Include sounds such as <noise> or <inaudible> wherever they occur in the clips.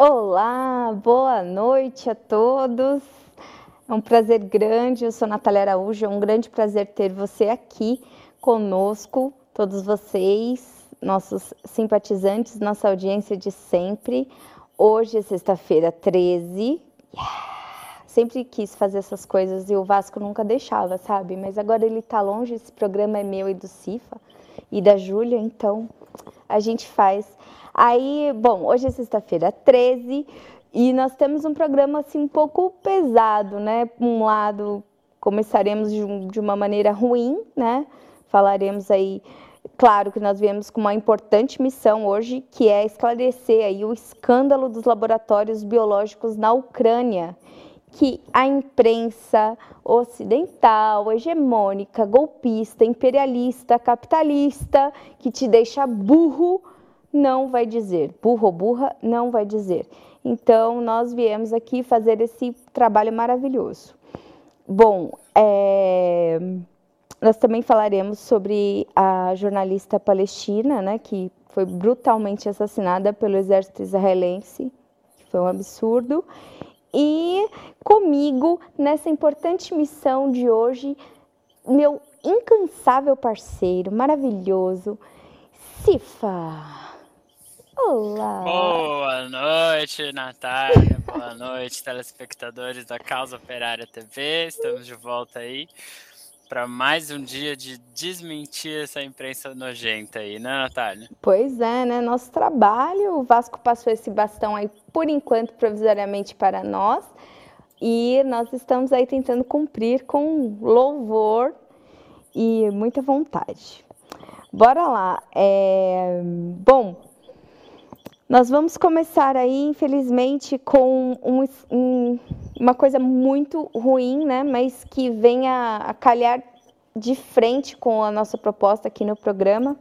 Olá, boa noite a todos. É um prazer grande. Eu sou Natália Araújo. É um grande prazer ter você aqui conosco, todos vocês, nossos simpatizantes, nossa audiência de sempre. Hoje é sexta-feira 13. Yeah! Sempre quis fazer essas coisas e o Vasco nunca deixava, sabe? Mas agora ele tá longe, esse programa é meu e do Cifa e da Júlia, então a gente faz. Aí, bom, hoje é sexta-feira 13 e nós temos um programa assim um pouco pesado, né? Um lado, começaremos de uma maneira ruim, né? Falaremos aí Claro que nós viemos com uma importante missão hoje, que é esclarecer aí o escândalo dos laboratórios biológicos na Ucrânia, que a imprensa ocidental, hegemônica, golpista, imperialista, capitalista, que te deixa burro, não vai dizer. Burro ou burra, não vai dizer. Então, nós viemos aqui fazer esse trabalho maravilhoso. Bom, é nós também falaremos sobre a jornalista palestina, né, que foi brutalmente assassinada pelo exército israelense, que foi um absurdo. E comigo, nessa importante missão de hoje, meu incansável parceiro, maravilhoso, Cifa. Olá! Boa noite, Natália. Boa noite, telespectadores da Causa Operária TV. Estamos de volta aí para mais um dia de desmentir essa imprensa nojenta aí, né, Natália? Pois é, né? Nosso trabalho, o Vasco passou esse bastão aí por enquanto provisoriamente para nós e nós estamos aí tentando cumprir com louvor e muita vontade. Bora lá. É... Bom, nós vamos começar aí, infelizmente, com um, um uma coisa muito ruim, né? Mas que venha a calhar de frente com a nossa proposta aqui no programa,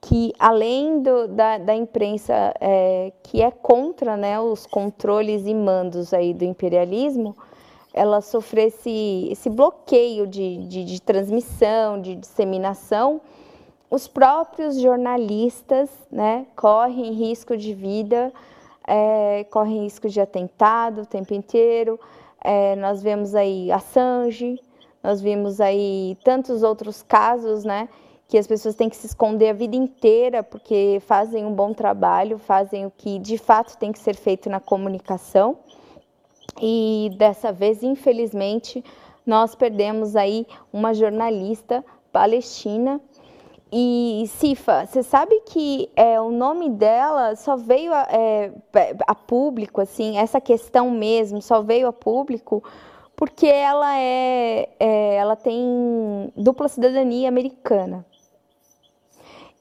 que além do, da, da imprensa é, que é contra né, os controles e mandos aí do imperialismo, ela sofresse esse bloqueio de, de, de transmissão, de disseminação, os próprios jornalistas né, correm risco de vida é, correm risco de atentado o tempo inteiro. É, nós vemos aí Assange, nós vimos aí tantos outros casos, né? Que as pessoas têm que se esconder a vida inteira porque fazem um bom trabalho, fazem o que de fato tem que ser feito na comunicação. E dessa vez, infelizmente, nós perdemos aí uma jornalista palestina e Cifa, você sabe que é, o nome dela só veio a, é, a, público, assim, essa questão mesmo só veio a público porque ela é, é ela tem dupla cidadania americana.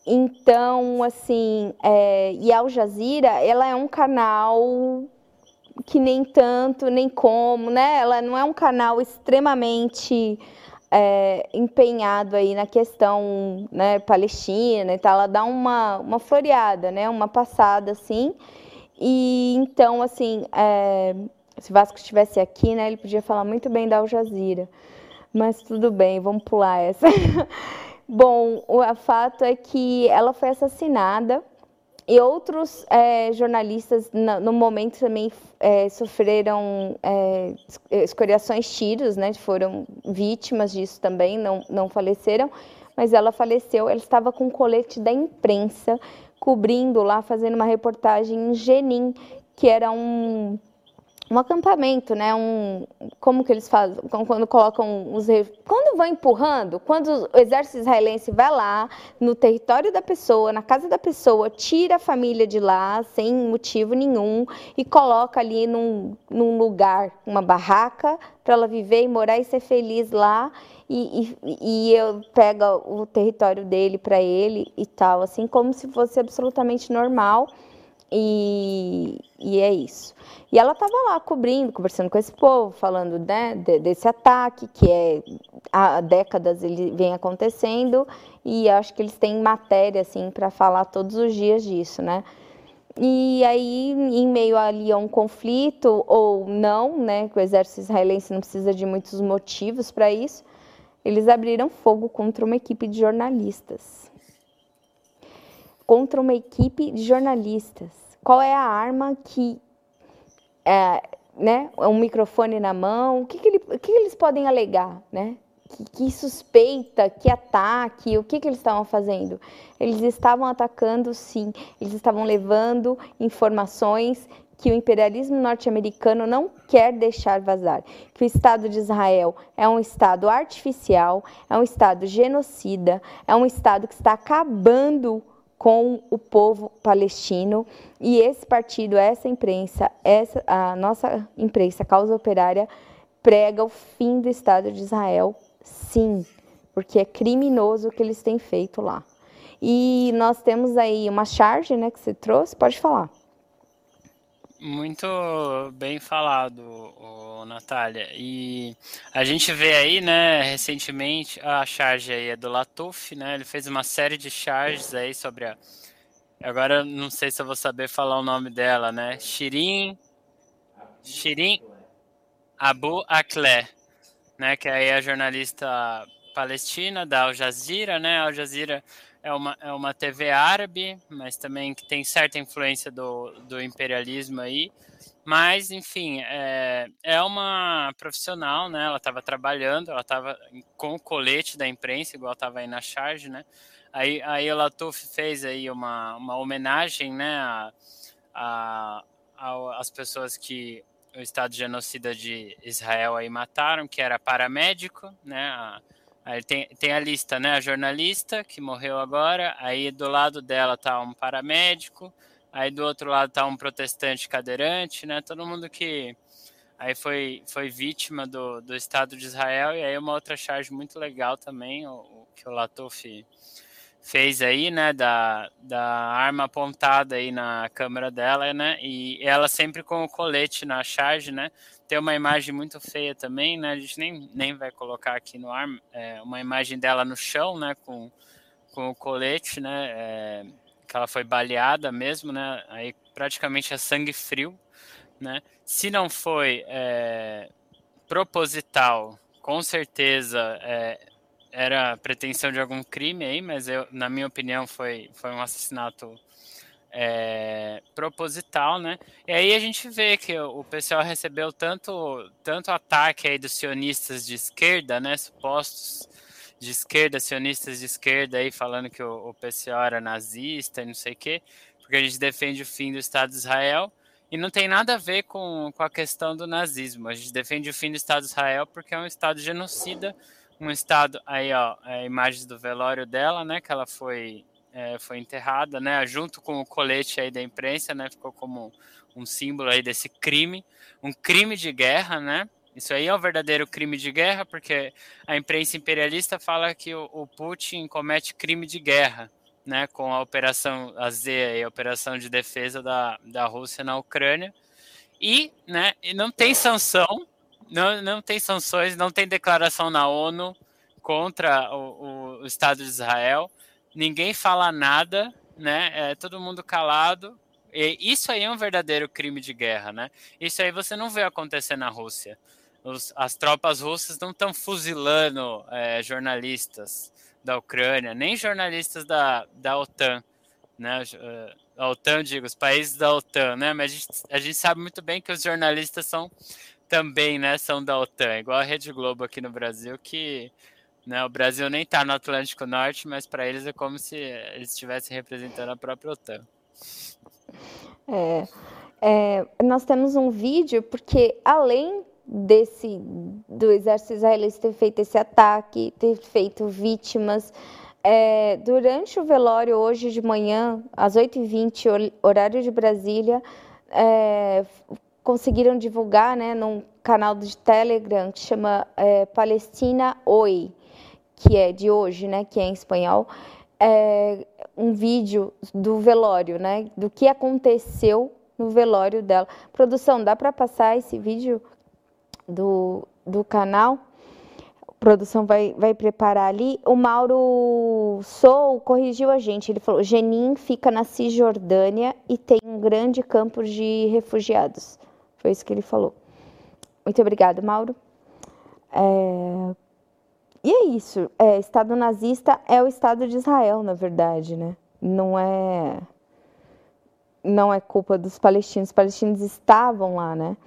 Então, assim, é, e Al Jazeera, ela é um canal que nem tanto, nem como, né? Ela não é um canal extremamente é, empenhado aí na questão né, palestina e tal, ela dá uma, uma floreada, né, uma passada assim. E então, assim, é, se Vasco estivesse aqui, né, ele podia falar muito bem da Al Jazeera. Mas tudo bem, vamos pular essa. <laughs> Bom, o fato é que ela foi assassinada e outros é, jornalistas, no, no, momento, também é, sofreram é, escoriações, tiros, né? Foram vítimas disso também, não, não faleceram. Mas ela faleceu, ela estava com um colete da imprensa, cobrindo lá, fazendo uma reportagem em Jenin, que era um um acampamento, né? Um, como que eles fazem? Quando colocam os. Quando vão empurrando, quando o exército israelense vai lá no território da pessoa, na casa da pessoa, tira a família de lá sem motivo nenhum e coloca ali num, num lugar, uma barraca, para ela viver e morar e ser feliz lá. E, e, e eu pego o território dele para ele e tal, assim, como se fosse absolutamente normal. E, e é isso. E ela estava lá cobrindo, conversando com esse povo, falando né, desse ataque que é há décadas ele vem acontecendo e acho que eles têm matéria assim para falar todos os dias disso, né? E aí, em meio ali a um conflito ou não, né, que o exército israelense não precisa de muitos motivos para isso, eles abriram fogo contra uma equipe de jornalistas. Contra uma equipe de jornalistas. Qual é a arma que é, né, um microfone na mão, o que, que, ele, o que, eles podem alegar, né? Que, que, suspeita, que ataque, o que, que eles estavam fazendo? Eles estavam atacando, sim, eles estavam levando informações que o imperialismo norte-americano não quer deixar vazar, que o Estado de Israel é um Estado artificial, é um Estado genocida, é um Estado que está acabando com o povo palestino e esse partido, essa imprensa, essa a nossa imprensa, Causa Operária, prega o fim do Estado de Israel, sim, porque é criminoso o que eles têm feito lá. E nós temos aí uma charge, né, que você trouxe, pode falar. Muito bem falado, Natália. E a gente vê aí, né, recentemente, a charge aí é do Latuf, né? Ele fez uma série de charges aí sobre a. Agora não sei se eu vou saber falar o nome dela, né? Shirin. Shirin Abu Akleh, né? Que aí é a jornalista palestina da Al Jazeera, né? Al Jazeera é uma, é uma TV árabe, mas também que tem certa influência do, do imperialismo aí. Mas, enfim, é, é uma profissional, né? Ela estava trabalhando, ela estava com o colete da imprensa, igual estava aí na charge, né? Aí, aí a Latuf fez aí uma, uma homenagem, né? A, a, a, as pessoas que o Estado genocida de Israel aí mataram, que era paramédico, né? A, Aí tem, tem a lista, né? A jornalista que morreu agora, aí do lado dela tá um paramédico, aí do outro lado tá um protestante cadeirante, né? Todo mundo que aí foi, foi vítima do, do Estado de Israel, e aí uma outra charge muito legal também, o, o que o fez aí, né, da, da arma apontada aí na câmera dela, né, e ela sempre com o colete na charge, né, tem uma imagem muito feia também, né? A gente nem, nem vai colocar aqui no ar, é, uma imagem dela no chão, né? Com, com o colete, né? É, que ela foi baleada mesmo, né? Aí praticamente é sangue frio, né? Se não foi é, proposital, com certeza é, era pretensão de algum crime aí, mas eu, na minha opinião foi, foi um assassinato é, proposital, né? E aí a gente vê que o pessoal recebeu tanto, tanto ataque aí dos sionistas de esquerda, né? Supostos de esquerda, sionistas de esquerda aí falando que o, o pessoal era nazista e não sei o quê, porque a gente defende o fim do Estado de Israel e não tem nada a ver com, com a questão do nazismo. A gente defende o fim do Estado de Israel porque é um Estado genocida, um Estado, aí ó, é, imagens do velório dela, né, que ela foi é, foi enterrada, né, junto com o colete aí da imprensa, né, ficou como um símbolo aí desse crime, um crime de guerra, né, isso aí é um verdadeiro crime de guerra, porque a imprensa imperialista fala que o, o Putin comete crime de guerra, né, com a operação AZ, a operação de defesa da, da Rússia na Ucrânia, e, né, e não tem sanção, não, não tem sanções, não tem declaração na ONU contra o, o, Estado de Israel, ninguém fala nada, né? É todo mundo calado. E isso aí é um verdadeiro crime de guerra, né? Isso aí você não vê acontecer na Rússia. Os, as tropas russas não estão fuzilando é, jornalistas da Ucrânia, nem jornalistas da, da OTAN, né? É, a OTAN, digo, os países da OTAN, né? Mas a gente, a gente sabe muito bem que os jornalistas são também, né? São da OTAN, igual a Rede Globo aqui no Brasil, que né? O Brasil nem está no Atlântico Norte, mas para eles é como se eles estivessem representando a própria OTAN. É, é, nós temos um vídeo porque além desse do exército israelense ter feito esse ataque, ter feito vítimas, é, durante o velório hoje de manhã, às 8h20, horário de Brasília, é, conseguiram divulgar né, num canal de Telegram que chama é, Palestina Oi que é de hoje, né, que é em espanhol, é um vídeo do velório, né, do que aconteceu no velório dela. Produção, dá para passar esse vídeo do, do canal? Produção vai, vai preparar ali. O Mauro Sou corrigiu a gente. Ele falou: Genin fica na Cisjordânia e tem um grande campo de refugiados. Foi isso que ele falou. Muito obrigada, Mauro. É, e é isso. É, Estado nazista é o Estado de Israel, na verdade, né? Não é. não é culpa dos palestinos, os palestinos estavam lá, né?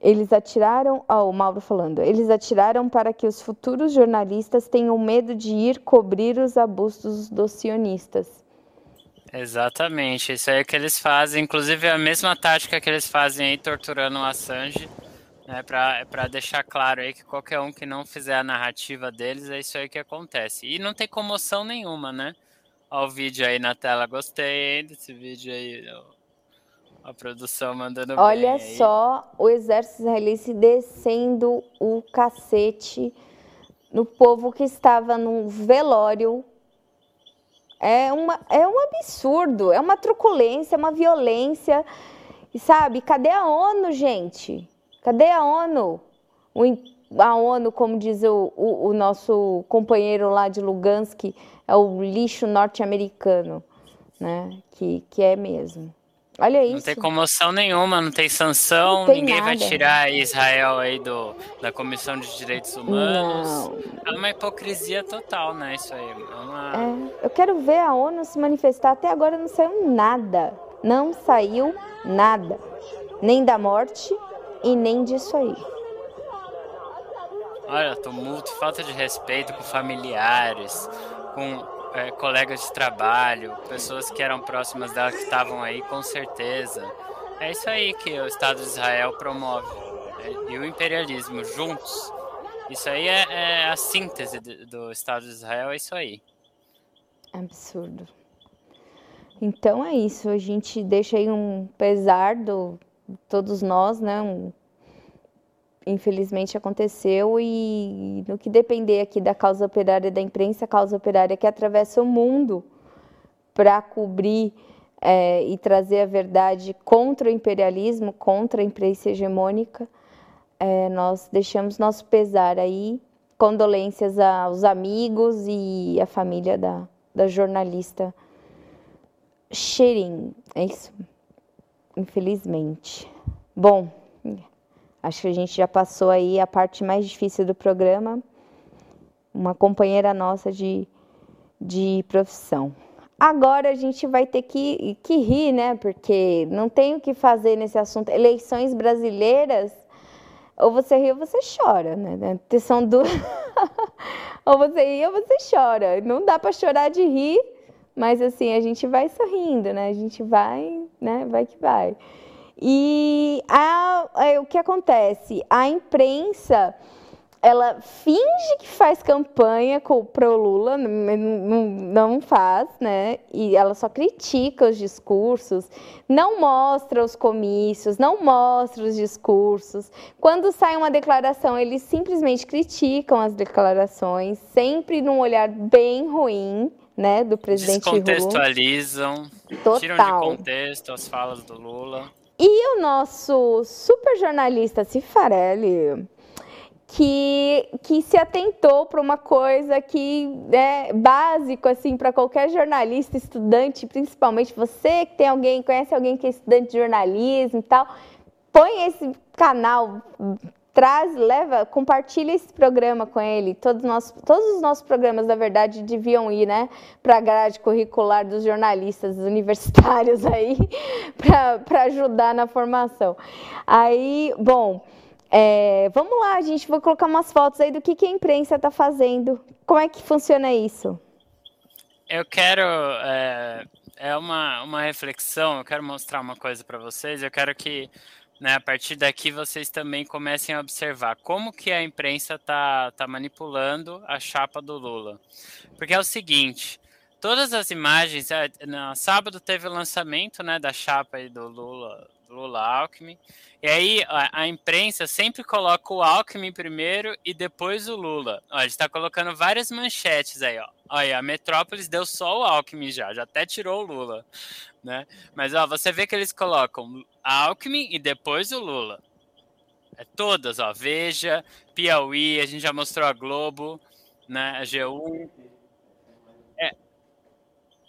Eles atiraram, ó, o Mauro falando, eles atiraram para que os futuros jornalistas tenham medo de ir cobrir os abusos dos sionistas. Exatamente, isso aí que eles fazem, inclusive a mesma tática que eles fazem aí torturando o Assange, né, para deixar claro aí que qualquer um que não fizer a narrativa deles, é isso aí que acontece. E não tem comoção nenhuma, né? Olha o vídeo aí na tela, gostei desse vídeo aí, a produção mandando Olha bem só o exército israelense descendo o cacete no povo que estava num velório. É, uma, é um absurdo, é uma truculência, é uma violência. E sabe, cadê a ONU, gente? Cadê a ONU? O, a ONU, como diz o, o, o nosso companheiro lá de Lugansk, é o lixo norte-americano, né? Que, que é mesmo. Olha isso. Não tem comoção nenhuma, não tem sanção, não tem ninguém nada. vai tirar Israel aí do, da Comissão de Direitos Humanos. Não. É uma hipocrisia total, né? Isso aí. É uma... é, eu quero ver a ONU se manifestar. Até agora não saiu nada. Não saiu nada. Nem da morte e nem disso aí. Olha, tumulto, falta de respeito com familiares, com é, colegas de trabalho, pessoas que eram próximas dela que estavam aí, com certeza. É isso aí que o Estado de Israel promove. É, e o imperialismo juntos. Isso aí é, é a síntese do Estado de Israel, é isso aí. Absurdo. Então é isso, a gente deixa aí um pesar do todos nós, né? Um, infelizmente aconteceu e no que depender aqui da causa operária da imprensa, a causa operária que atravessa o mundo para cobrir é, e trazer a verdade contra o imperialismo, contra a imprensa hegemônica, é, nós deixamos nosso pesar aí, condolências aos amigos e à família da, da jornalista Sherin, é isso? Infelizmente. Bom, Acho que a gente já passou aí a parte mais difícil do programa. Uma companheira nossa de, de profissão. Agora a gente vai ter que, que rir, né? Porque não tem o que fazer nesse assunto. Eleições brasileiras, ou você ri ou você chora, né? São duas. <laughs> ou você ri ou você chora. Não dá para chorar de rir, mas assim, a gente vai sorrindo, né? A gente vai, né? Vai que vai. E a, a, o que acontece? A imprensa ela finge que faz campanha para o Lula, não, não, faz, né? E ela só critica os discursos, não mostra os comícios, não mostra os discursos. Quando sai uma declaração, eles simplesmente criticam as declarações, sempre num olhar bem ruim. Né, do presidente Descontextualizam, Lula. tiram de contexto as falas do Lula. E o nosso super jornalista Cifarelli, que, que se atentou para uma coisa que é básico assim para qualquer jornalista, estudante, principalmente você que tem alguém, conhece alguém que é estudante de jornalismo e tal, põe esse canal traz, leva, compartilha esse programa com ele. Todos, nós, todos os nossos programas, na verdade, deviam ir, né, para a grade curricular dos jornalistas universitários aí, <laughs> para ajudar na formação. Aí, bom, é, vamos lá, a gente vai colocar umas fotos aí do que, que a imprensa está fazendo. Como é que funciona isso? Eu quero. É, é uma, uma reflexão, eu quero mostrar uma coisa para vocês. Eu quero que né, a partir daqui vocês também comecem a observar como que a imprensa está tá manipulando a chapa do Lula. Porque é o seguinte, todas as imagens, é, no sábado teve o lançamento né, da chapa aí do Lula, Lula Alckmin, e aí a, a, imprensa sempre coloca o Alckmin primeiro e depois o Lula. Ó, a gente está colocando várias manchetes aí, ó. Olha, a Metrópolis deu só o Alckmin já, já até tirou o Lula né? Mas ó, você vê que eles colocam Alckmin e depois o Lula. É todas, ó, Veja, Piauí, a gente já mostrou a Globo, né? A G1. É,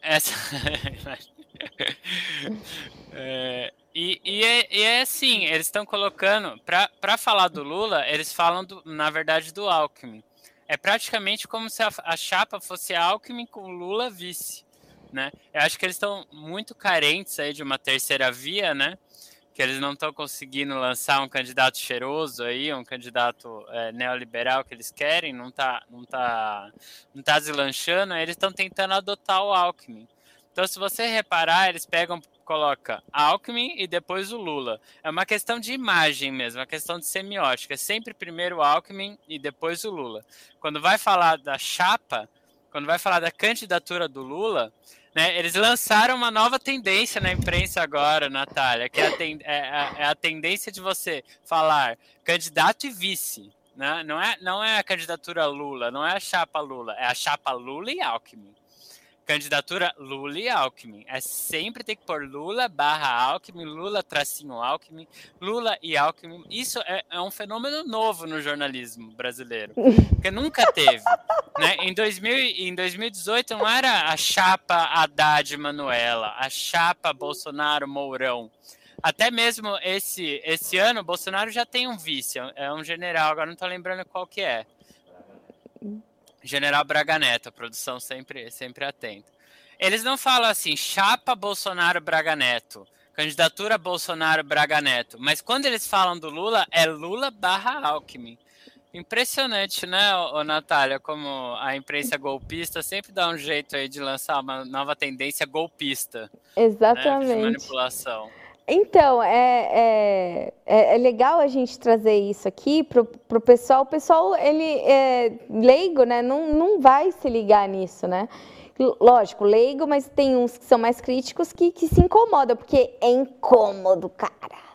essa. <laughs> é, e, e, é, e é assim, eles estão colocando, para falar do Lula, eles falam, do, na verdade, do Alckmin. É praticamente como se a, a chapa fosse Alckmin com Lula vice né? Eu acho que eles estão muito carentes aí de uma terceira via, né? Que eles não estão conseguindo lançar um candidato cheiroso aí, um candidato é, neoliberal que eles querem, não tá, não tá, não tá deslanchando, eles estão tentando adotar o Alckmin. Então, se você reparar, eles pegam, coloca Alckmin e depois o Lula. É uma questão de imagem mesmo, uma questão de semiótica. É sempre primeiro o Alckmin e depois o Lula. Quando vai falar da chapa, quando vai falar da candidatura do Lula, né, eles lançaram uma nova tendência na imprensa agora, Natália, que é a, ten, é, a, é a tendência de você falar candidato e vice. Né? Não, é, não é a candidatura Lula, não é a chapa Lula, é a chapa Lula e Alckmin candidatura Lula e Alckmin. É sempre ter que pôr Lula barra Alckmin, Lula tracinho Alckmin, Lula e Alckmin. Isso é, é um fenômeno novo no jornalismo brasileiro, que nunca teve. Né? Em, 2000, em 2018 não era a chapa Haddad Manuela, a chapa Bolsonaro Mourão. Até mesmo esse, esse ano, Bolsonaro já tem um vice, é um general, agora não estou lembrando qual que é. General Braga Neto, a produção sempre, sempre atenta. Eles não falam assim, chapa Bolsonaro Braga Neto, candidatura Bolsonaro Braga Neto, mas quando eles falam do Lula, é Lula barra Alckmin. Impressionante, né, ô, Natália, como a imprensa golpista sempre dá um jeito aí de lançar uma nova tendência golpista. Exatamente. Né, de manipulação. Então, é, é, é, é, legal a gente trazer isso aqui para o pessoal. O pessoal, ele é leigo, né? Não, não vai se ligar nisso, né? Lógico, leigo, mas tem uns que são mais críticos que, que se incomodam, porque é incômodo, cara.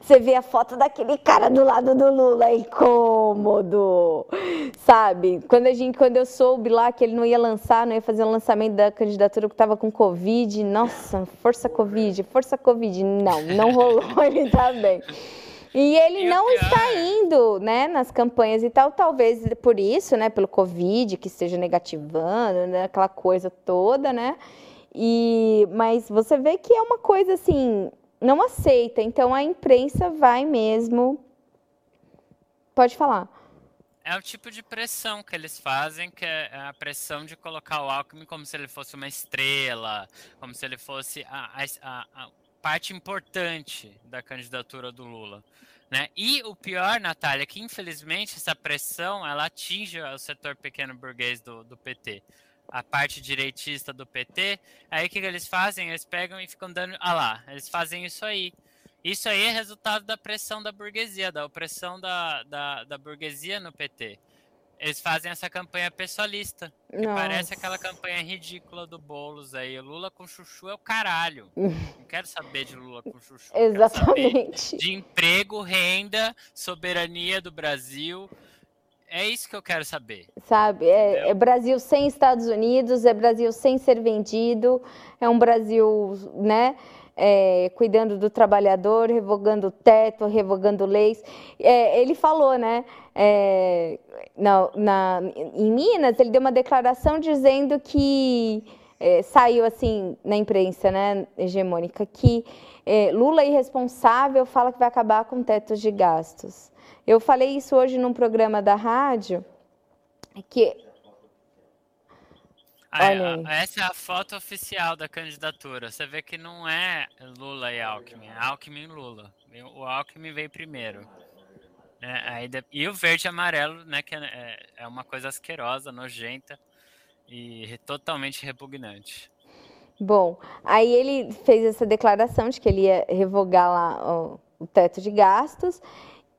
Você vê a foto daquele cara do lado do Lula, é incômodo, sabe? Quando, a gente, quando eu soube lá que ele não ia lançar, não ia fazer o um lançamento da candidatura que estava com Covid, nossa, força Covid, força Covid. Não, não <laughs> rolou, ele tá bem. E ele não está indo, né, nas campanhas e tal, talvez por isso, né, pelo Covid, que esteja negativando, né, aquela coisa toda, né? E, mas você vê que é uma coisa assim, não aceita. Então a imprensa vai mesmo. Pode falar. É o tipo de pressão que eles fazem, que é a pressão de colocar o Alckmin como se ele fosse uma estrela, como se ele fosse a, a, a parte importante da candidatura do Lula. Né? E o pior, Natália, é que infelizmente essa pressão ela atinge o setor pequeno burguês do, do PT a parte direitista do PT, aí o que, que eles fazem? Eles pegam e ficam dando. Ah lá, eles fazem isso aí. Isso aí é resultado da pressão da burguesia, da opressão da, da, da burguesia no PT. Eles fazem essa campanha pessoalista. Que parece aquela campanha ridícula do Boulos aí. Lula com chuchu é o caralho. Não quero saber de Lula com chuchu. Exatamente. De emprego, renda, soberania do Brasil. É isso que eu quero saber. Sabe, é, é, Brasil sem Estados Unidos, é Brasil sem ser vendido, é um Brasil, né, é, cuidando do trabalhador, revogando o teto, revogando leis. É, ele falou, né, é, na, na, em Minas, ele deu uma declaração dizendo que é, saiu assim na imprensa, né, hegemônica, que é, Lula irresponsável fala que vai acabar com tetos de gastos. Eu falei isso hoje num programa da rádio, que ah, essa é a foto oficial da candidatura. Você vê que não é Lula e Alckmin, é Alckmin e Lula. O Alckmin veio primeiro. É, aí, e o verde e amarelo, né, que é, é uma coisa asquerosa, nojenta e totalmente repugnante. Bom, aí ele fez essa declaração de que ele ia revogar lá o, o teto de gastos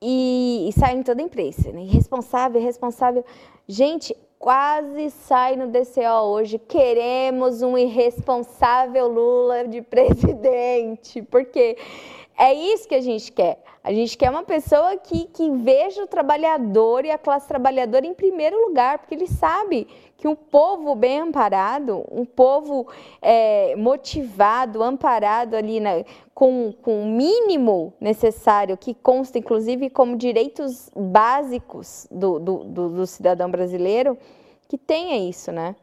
e, e sai em toda a imprensa. Né? Irresponsável, irresponsável. Gente, quase sai no DCO hoje. Queremos um irresponsável Lula de presidente. Porque é isso que a gente quer. A gente quer uma pessoa que, que veja o trabalhador e a classe trabalhadora em primeiro lugar, porque ele sabe que um povo bem amparado, um povo é, motivado, amparado ali na, com, com o mínimo necessário, que consta inclusive como direitos básicos do, do, do, do cidadão brasileiro, que tenha isso, né?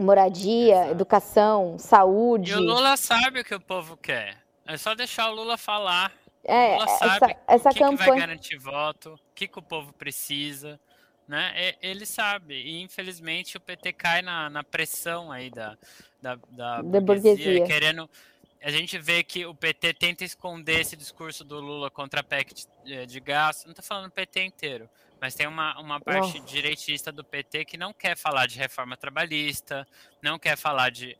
Moradia, Exato. educação, saúde. E o Lula sabe o que o povo quer. É só deixar o Lula falar. É, o Lula sabe essa, essa o que, campanha... que vai garantir voto, o que, que o povo precisa. né? Ele sabe. E infelizmente o PT cai na, na pressão aí da, da, da, da burguesia, burguesia, querendo. A gente vê que o PT tenta esconder esse discurso do Lula contra a PEC de, de gasto. Não estou falando o PT inteiro, mas tem uma, uma parte Nossa. direitista do PT que não quer falar de reforma trabalhista, não quer falar de,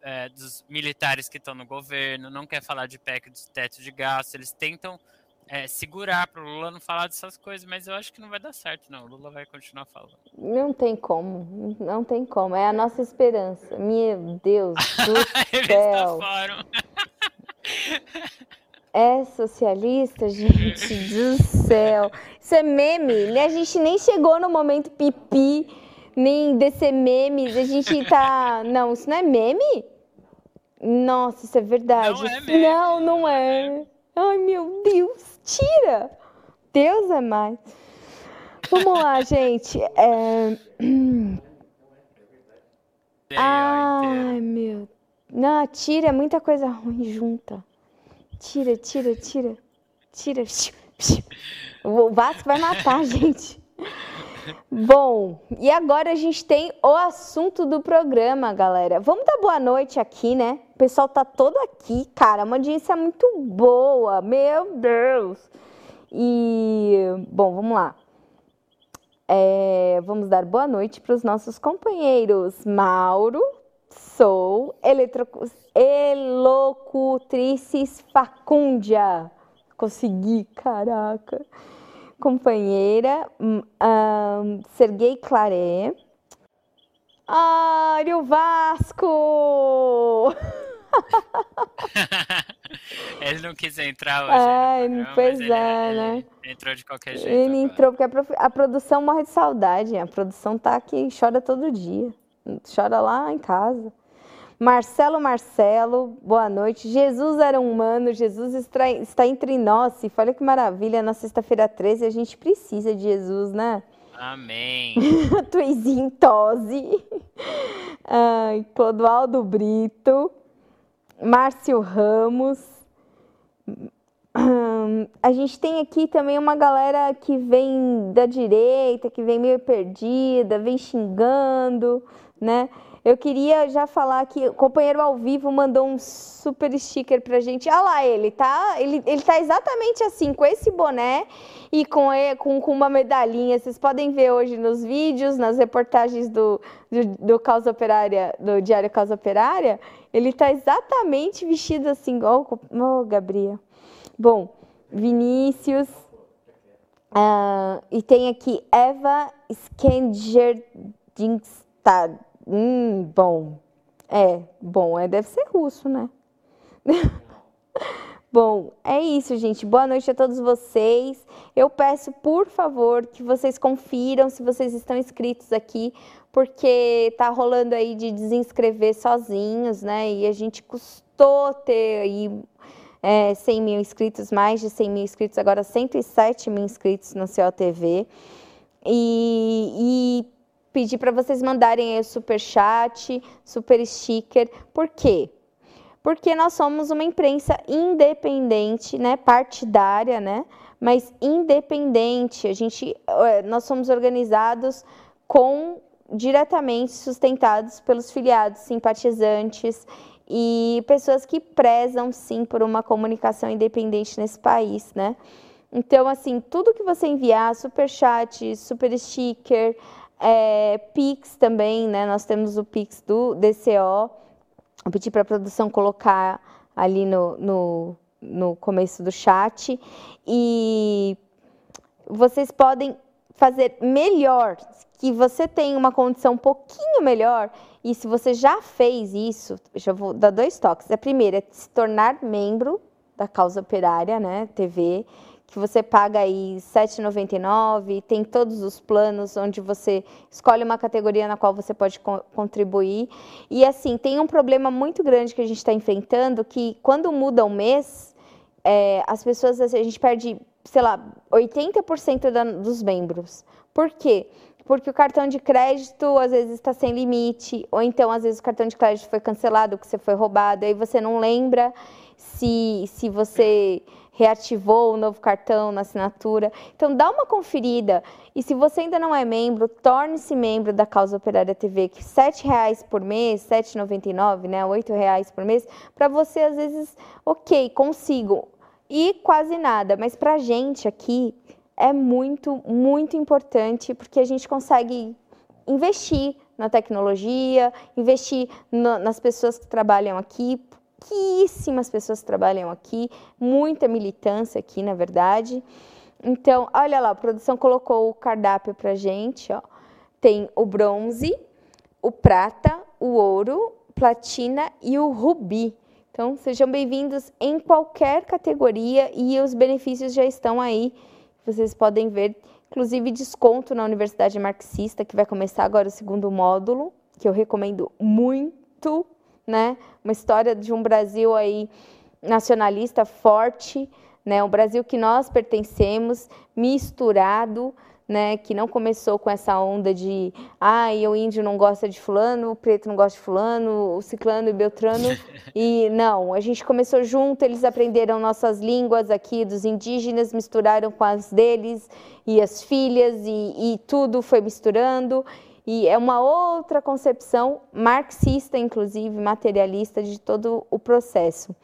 é, dos militares que estão no governo, não quer falar de PEC dos tetos de gasto. Eles tentam é, segurar para o Lula não falar dessas coisas, mas eu acho que não vai dar certo, não. O Lula vai continuar falando. Não tem como, não tem como. É a nossa esperança. Meu Deus do <laughs> céu. É socialista, gente do céu. Isso é meme? A gente nem chegou no momento pipi, nem descer memes. A gente tá. Não, isso não é meme? Nossa, isso é verdade. Não, é meme. não, não é. Ai, meu Deus tira. Deus é mais. Vamos lá, gente. É... Ai, meu. Não, tira, é muita coisa ruim junta. Tira, tira, tira. Tira. O Vasco vai matar a <laughs> gente. Bom, e agora a gente tem o assunto do programa, galera. Vamos dar boa noite aqui, né? O pessoal tá todo aqui, cara. Uma audiência muito boa, meu Deus. E, bom, vamos lá. É, vamos dar boa noite para os nossos companheiros. Mauro, sou elocutrices Facúndia. Consegui, caraca companheira um, Serguei Claré. Ai, o Vasco! <laughs> ele não quis entrar hoje. Ai, programa, pois é, ele, né? Ele entrou de qualquer jeito. Ele agora. entrou porque a, a, produção morre de saudade. A produção tá aqui, chora todo dia. Chora lá em casa. Marcelo Marcelo, boa noite. Jesus era um humano, Jesus está entre nós. E olha que maravilha, na sexta-feira 13 a gente precisa de Jesus, né? Amém. <laughs> Tuizinho Tosi. <laughs> Ai, Clodoaldo Brito. Márcio Ramos. A gente tem aqui também uma galera que vem da direita, que vem meio perdida, vem xingando, né? Eu queria já falar que o companheiro ao vivo mandou um super sticker pra gente. Olha lá ele, tá? Ele, ele tá exatamente assim, com esse boné e com, com, com uma medalhinha. Vocês podem ver hoje nos vídeos, nas reportagens do, do, do Causa Operária, do Diário Causa Operária. Ele tá exatamente vestido assim, igual. Oh, Gabriel. Bom, Vinícius. Uh, e tem aqui Eva Skenjerdingstad. Hum, bom. É, bom, é, deve ser russo, né? <laughs> Bom, é isso, gente. Boa noite a todos vocês. Eu peço, por favor, que vocês confiram se vocês estão inscritos aqui, porque tá rolando aí de desinscrever sozinhos, né? E a gente custou ter aí é, 100 mil inscritos, mais de 100 mil inscritos, agora 107 mil inscritos no COTV. E, e pedir para vocês mandarem aí super chat, super sticker. Por quê? Porque nós somos uma imprensa independente, né, partidária, né, mas independente. A gente, eh, nós somos organizados com diretamente sustentados pelos filiados, simpatizantes e pessoas que prezam sim por uma comunicação independente nesse país, né? Então, assim, tudo que você enviar, super chat, super sticker, é, Pix também, né? Nós temos o Pix do DCO. Vou pedir para a produção colocar ali no, no, no começo do chat. E vocês podem fazer melhor, que você tem uma condição um pouquinho melhor. E se você já fez isso, já vou dar dois toques. A primeira é se tornar membro da Causa Operária, né? TV que você paga aí R$ 7,99, tem todos os planos onde você escolhe uma categoria na qual você pode co contribuir. E assim, tem um problema muito grande que a gente está enfrentando, que quando muda o mês, é, as pessoas, a gente perde, sei lá, 80% da, dos membros. Por quê? Porque o cartão de crédito às vezes está sem limite, ou então às vezes o cartão de crédito foi cancelado, que você foi roubado, aí você não lembra se, se você reativou o novo cartão na assinatura. Então dá uma conferida. E se você ainda não é membro, torne-se membro da Causa Operária TV, que R$ reais por mês, R$ 7,99, né, R$ reais por mês, para você às vezes, ok, consigo. E quase nada, mas para a gente aqui é muito, muito importante, porque a gente consegue investir na tecnologia, investir no, nas pessoas que trabalham aqui, pouquíssimas pessoas que trabalham aqui, muita militância aqui, na verdade. Então, olha lá, a produção colocou o cardápio para gente, ó. Tem o bronze, o prata, o ouro, platina e o rubi. Então, sejam bem-vindos em qualquer categoria e os benefícios já estão aí. Vocês podem ver, inclusive desconto na Universidade Marxista, que vai começar agora o segundo módulo, que eu recomendo muito né? Uma história de um Brasil aí nacionalista forte, né? Um Brasil que nós pertencemos, misturado, né? Que não começou com essa onda de, ah, o índio não gosta de fulano, o preto não gosta de fulano, o ciclano e beltrano. <laughs> E não, a gente começou junto, eles aprenderam nossas línguas aqui dos indígenas, misturaram com as deles e as filhas e, e tudo foi misturando. E é uma outra concepção marxista, inclusive, materialista de todo o processo.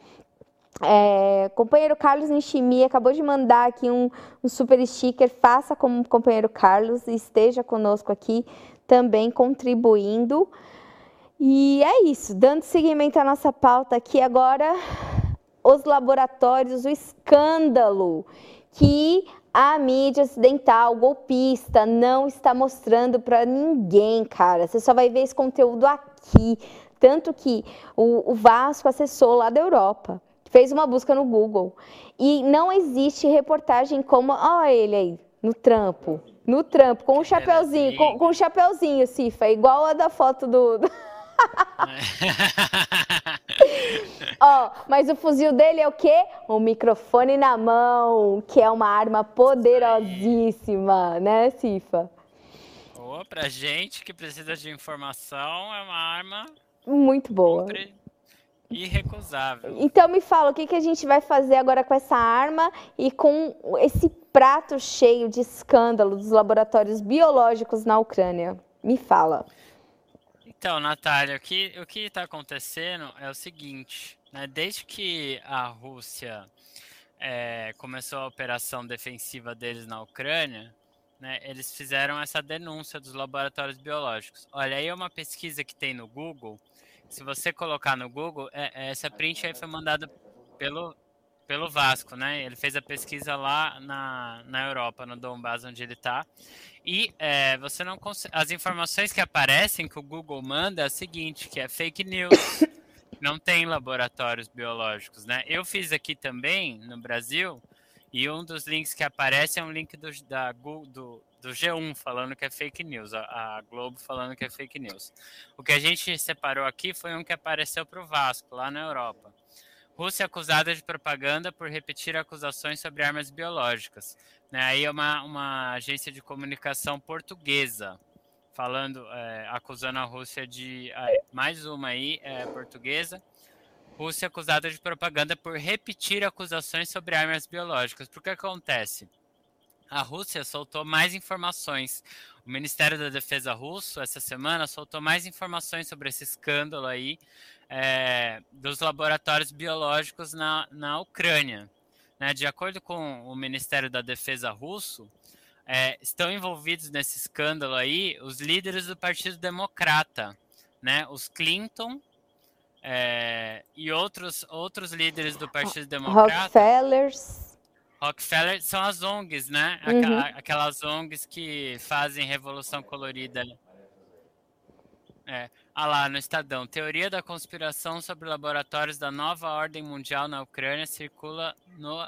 É, companheiro Carlos Nishimi acabou de mandar aqui um, um, super sticker. Faça como o companheiro Carlos e esteja conosco aqui também contribuindo. E é isso, dando seguimento à nossa pauta aqui agora, os laboratórios, o escândalo que a mídia ocidental golpista não está mostrando para ninguém, cara. Você só vai ver esse conteúdo aqui. Tanto que o, o Vasco acessou lá da Europa, fez uma busca no Google. E não existe reportagem como. Olha ele aí, no trampo. No trampo, com o um chapeuzinho, com, com o um chapeuzinho, Cifa, igual a da foto do... <laughs> Ó, mas o fuzil dele é o quê? Um microfone na mão, que é uma arma poderosíssima, né, Cifa? Boa, pra gente que precisa de informação, é uma arma muito boa. Irrecusável. Então me fala, o que, que a gente vai fazer agora com essa arma e com esse prato cheio de escândalo dos laboratórios biológicos na Ucrânia? Me fala. Então, Natália, o que o está acontecendo é o seguinte: né, desde que a Rússia é, começou a operação defensiva deles na Ucrânia, né, eles fizeram essa denúncia dos laboratórios biológicos. Olha, aí é uma pesquisa que tem no Google. Se você colocar no Google, é, é essa print aí foi mandada pelo, pelo Vasco, né? Ele fez a pesquisa lá na, na Europa, no Donbass, onde ele está. E é, você não. As informações que aparecem que o Google manda é o seguinte, que é fake news. não tem laboratórios biológicos, né? Eu fiz aqui também no Brasil e um dos links que aparece é um link do, da, do, do G1 falando que é fake news, a, a, Globo falando que é fake news. O que a gente separou aqui foi um que apareceu para o Vasco, lá na Europa. Rússia acusada de propaganda por repetir acusações sobre armas biológicas. Né? Aí é uma, uma agência de comunicação portuguesa falando, é, acusando a Rússia de. mais uma aí, é, portuguesa. Rússia acusada de propaganda por repetir acusações sobre armas biológicas. Por que acontece? A Rússia soltou mais informações. O Ministério da Defesa russo, essa semana, soltou mais informações sobre esse escândalo aí é, dos laboratórios biológicos na, na Ucrânia. Né? De acordo com o Ministério da Defesa russo, é, estão envolvidos nesse escândalo aí os líderes do Partido Democrata, né? Os Clinton é, e outros, outros líderes do Partido Democrata. Rockefellers. Rockefeller são as ONGs, né? Uhum. Aquelas ONGs que fazem revolução colorida. É. Ah lá, no Estadão. Teoria da conspiração sobre laboratórios da nova ordem mundial na Ucrânia circula no,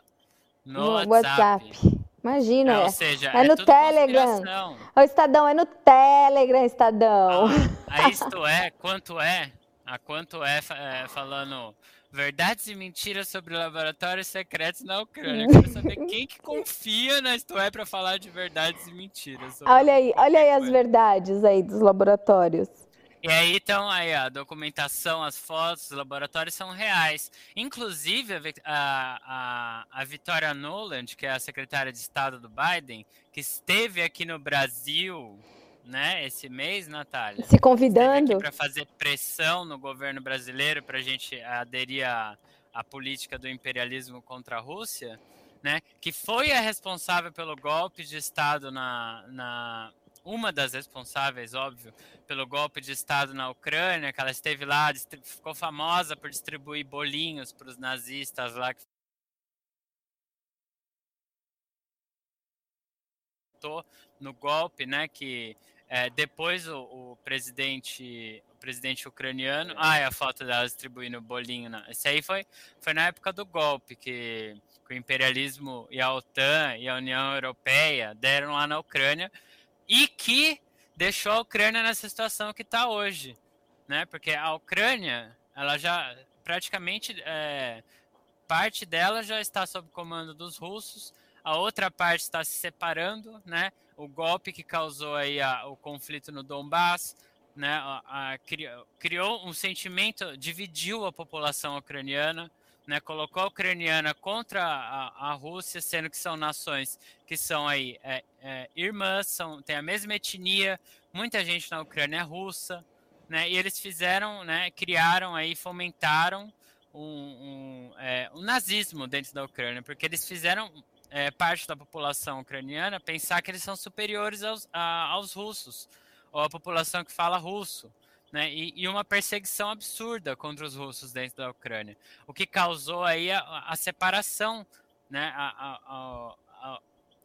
no, no WhatsApp. WhatsApp. Imagina, é, ou seja, é, é no Telegram. O Estadão é no Telegram, Estadão. Ah, a isto é, quanto é, a quanto é, é, falando verdades e mentiras sobre laboratórios secretos na Ucrânia. Eu quero saber <laughs> quem que confia na Isto é para falar de verdades e mentiras. Olha aí, olha aí as verdades aí dos laboratórios. E aí, então, aí a documentação, as fotos, os laboratórios são reais. Inclusive, a, a, a Vitória Noland, que é a secretária de Estado do Biden, que esteve aqui no Brasil, né, esse mês, Natália. Se convidando. Para fazer pressão no governo brasileiro para a gente aderir à, à política do imperialismo contra a Rússia, né, que foi a responsável pelo golpe de Estado na, na uma das responsáveis, óbvio, pelo golpe de Estado na Ucrânia, que ela esteve lá, ficou famosa por distribuir bolinhos para os nazistas lá que no golpe, né? Que é, depois o, o, presidente, o presidente ucraniano, ah, é a foto dela distribuindo bolinho. Não. Esse aí foi, foi na época do golpe que, que o imperialismo e a OTAN e a União Europeia deram lá na Ucrânia e que deixou a Ucrânia nessa situação que está hoje, né? Porque a Ucrânia, ela já praticamente é, parte dela já está sob comando dos russos, a outra parte está se separando, né? O golpe que causou aí a, o conflito no Donbass, né? A, a, criou, criou um sentimento, dividiu a população ucraniana, né, colocou a ucraniana contra a, Rússia, sendo que são nações que são aí é, é, irmãs, são, têm a mesma etnia, muita gente na Ucrânia é russa, né, e eles fizeram, né, criaram aí, fomentaram um, um, é, um nazismo dentro da Ucrânia, porque eles fizeram é, parte da população ucraniana pensar que eles são superiores aos, a, aos russos, ou a população que fala russo né, e, e, uma perseguição absurda contra os russos dentro da Ucrânia, o que causou aí a, a separação, né, a,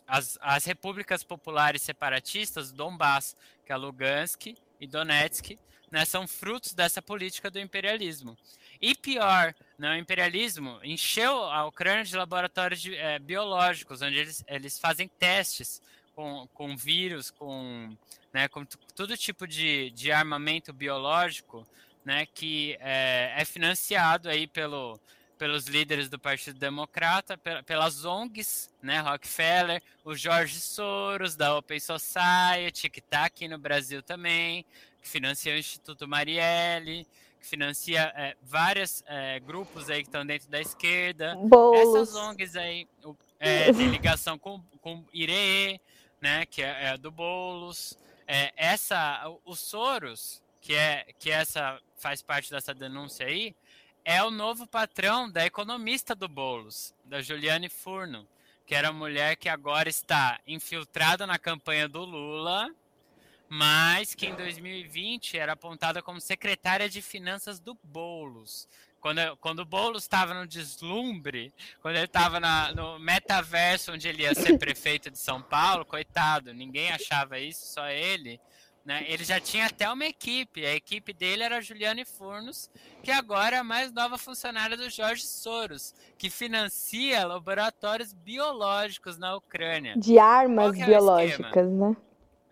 as, as, repúblicas populares separatistas, Donbass, que é Lugansk e Donetsk, né, são frutos dessa política do imperialismo. E pior, né, o imperialismo encheu a Ucrânia de laboratórios de, é, biológicos, onde eles, eles fazem testes com, com vírus, com né, com todo tipo de, de armamento biológico, né, que é, é financiado aí pelo, pelos líderes do Partido Democrata, pelas ONGs, né, Rockefeller, o Jorge Soros, da Open Society, que está aqui no Brasil também, que financia o Instituto Marielle, que financia é, vários é, grupos aí que estão dentro da esquerda. Boulos. Essas ONGs aí é, tem <laughs> ligação com, com IRE, né, que é, é do Boulos, é, essa, o Soros, que é que essa faz parte dessa denúncia aí, é o novo patrão da economista do Bolos, da Juliane Furno, que era a mulher que agora está infiltrada na campanha do Lula, mas que em 2020 era apontada como secretária de finanças do Bolos. Quando, quando o Boulos estava no deslumbre, quando ele estava no metaverso onde ele ia ser <laughs> prefeito de São Paulo, coitado, ninguém achava isso, só ele. Né? Ele já tinha até uma equipe. A equipe dele era a Juliane Furnos, que agora é a mais nova funcionária do Jorge Soros, que financia laboratórios biológicos na Ucrânia. De armas biológicas, né?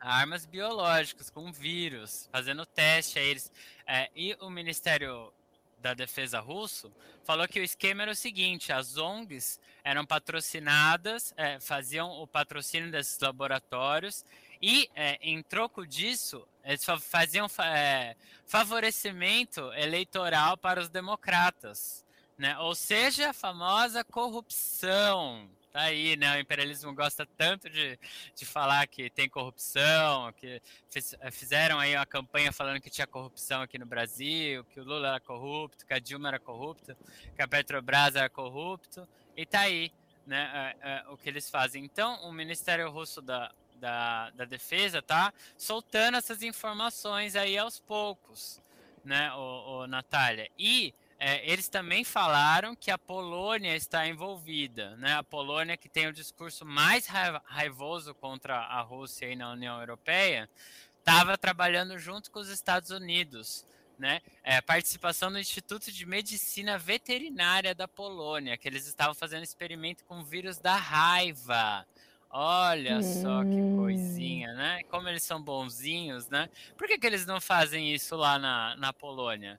Armas biológicas com vírus, fazendo teste a eles. É, e o Ministério da Defesa russo falou que o esquema era o seguinte: as ONGs eram patrocinadas, é, faziam o patrocínio desses laboratórios e, é, em troco disso, eles faziam é, favorecimento eleitoral para os democratas. Né? Ou seja, a famosa corrupção Tá aí, né? O imperialismo gosta tanto de, de falar que tem corrupção, que fiz, fizeram aí uma campanha falando que tinha corrupção aqui no Brasil, que o Lula era corrupto, que a Dilma era corrupta, que a Petrobras era corrupto, e tá aí, né? É, é, o que eles fazem. Então, o Ministério Russo da, da, da Defesa tá soltando essas informações aí aos poucos, né, o, o Natália? E é, eles também falaram que a Polônia está envolvida, né? A Polônia que tem o discurso mais raivoso contra a Rússia aí na União Europeia, estava trabalhando junto com os Estados Unidos, né? É, participação no Instituto de Medicina Veterinária da Polônia, que eles estavam fazendo experimento com o vírus da raiva. Olha só que hum. coisinha, né? Como eles são bonzinhos, né? Por que, que eles não fazem isso lá na, na Polônia?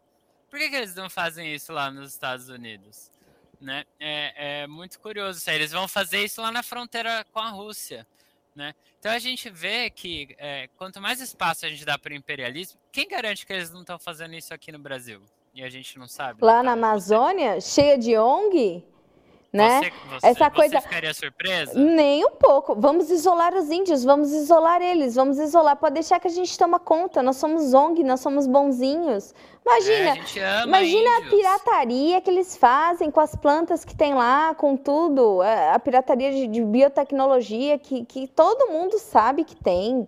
Por que, que eles não fazem isso lá nos Estados Unidos? Né? É, é muito curioso aí. Eles vão fazer isso lá na fronteira com a Rússia. Né? Então a gente vê que é, quanto mais espaço a gente dá para o imperialismo, quem garante que eles não estão fazendo isso aqui no Brasil? E a gente não sabe. Lá na Amazônia, cheia de ONG, né? Você, você, Essa coisa. Você ficaria surpresa? Nem um pouco. Vamos isolar os índios, vamos isolar eles, vamos isolar. Pode deixar que a gente toma conta. Nós somos ONG, nós somos bonzinhos. Imagina, é, imagina a pirataria que eles fazem com as plantas que tem lá, com tudo. A pirataria de, de biotecnologia que, que todo mundo sabe que tem.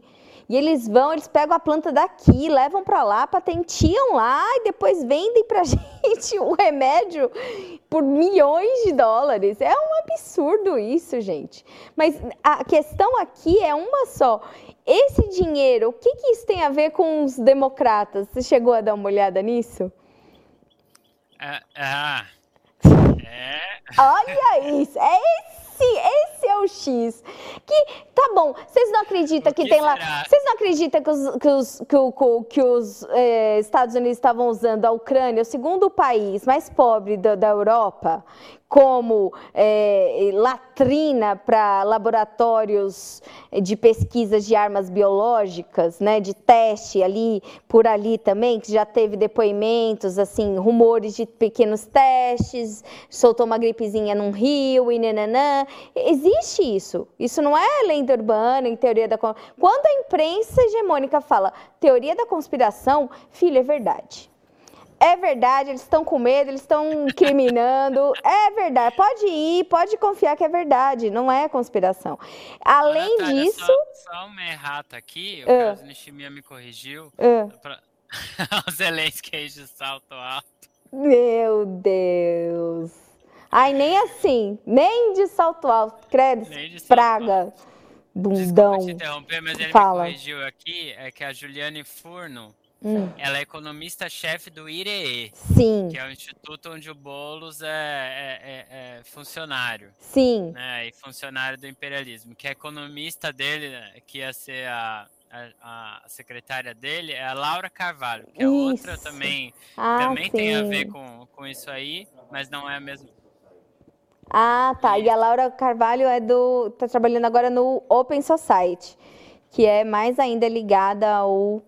E eles vão, eles pegam a planta daqui, levam para lá, patentiam lá e depois vendem para <laughs> gente o remédio por milhões de dólares. É um absurdo isso, gente. Mas a questão aqui é uma só. Esse dinheiro, o que, que isso tem a ver com os democratas? Você chegou a dar uma olhada nisso? Ah, ah. <laughs> É. Olha isso, é esse, esse o X. Que tá bom, vocês não acreditam que, que, tem será? lá. Vocês não acreditam que os, que os, que o, que os eh, Estados Unidos estavam usando a Ucrânia, o segundo país mais pobre da, da Europa, como é, latrina para laboratórios de pesquisas de armas biológicas, né, de teste ali por ali também, que já teve depoimentos, assim, rumores de pequenos testes, soltou uma gripezinha num rio e nananã. Existe isso. Isso não é lenda urbana, em teoria da quando a imprensa hegemônica fala teoria da conspiração, filho, é verdade. É verdade, eles estão com medo, eles estão incriminando. <laughs> É verdade, pode ir, pode confiar que é verdade, não é conspiração. Além disso. Só, só uma errata aqui, o uh, Nishimiya me corrigiu. Uh, pra... o Zelensky aí de salto alto. Meu Deus. Ai, nem assim, nem de salto alto, credo, praga. Bundão. Desculpa te interromper, mas ele Fala. me corrigiu aqui, é que a Juliane Furno Hum. Ela é economista-chefe do IRE, Sim. que é o instituto onde o Boulos é, é, é, é funcionário. Sim. Né, e funcionário do imperialismo. Que a economista dele, que ia ser a, a, a secretária dele, é a Laura Carvalho, que é isso. outra também, ah, também tem a ver com, com isso aí, mas não é a mesma. Ah, tá. E a Laura Carvalho é do. tá trabalhando agora no Open Society, que é mais ainda ligada ao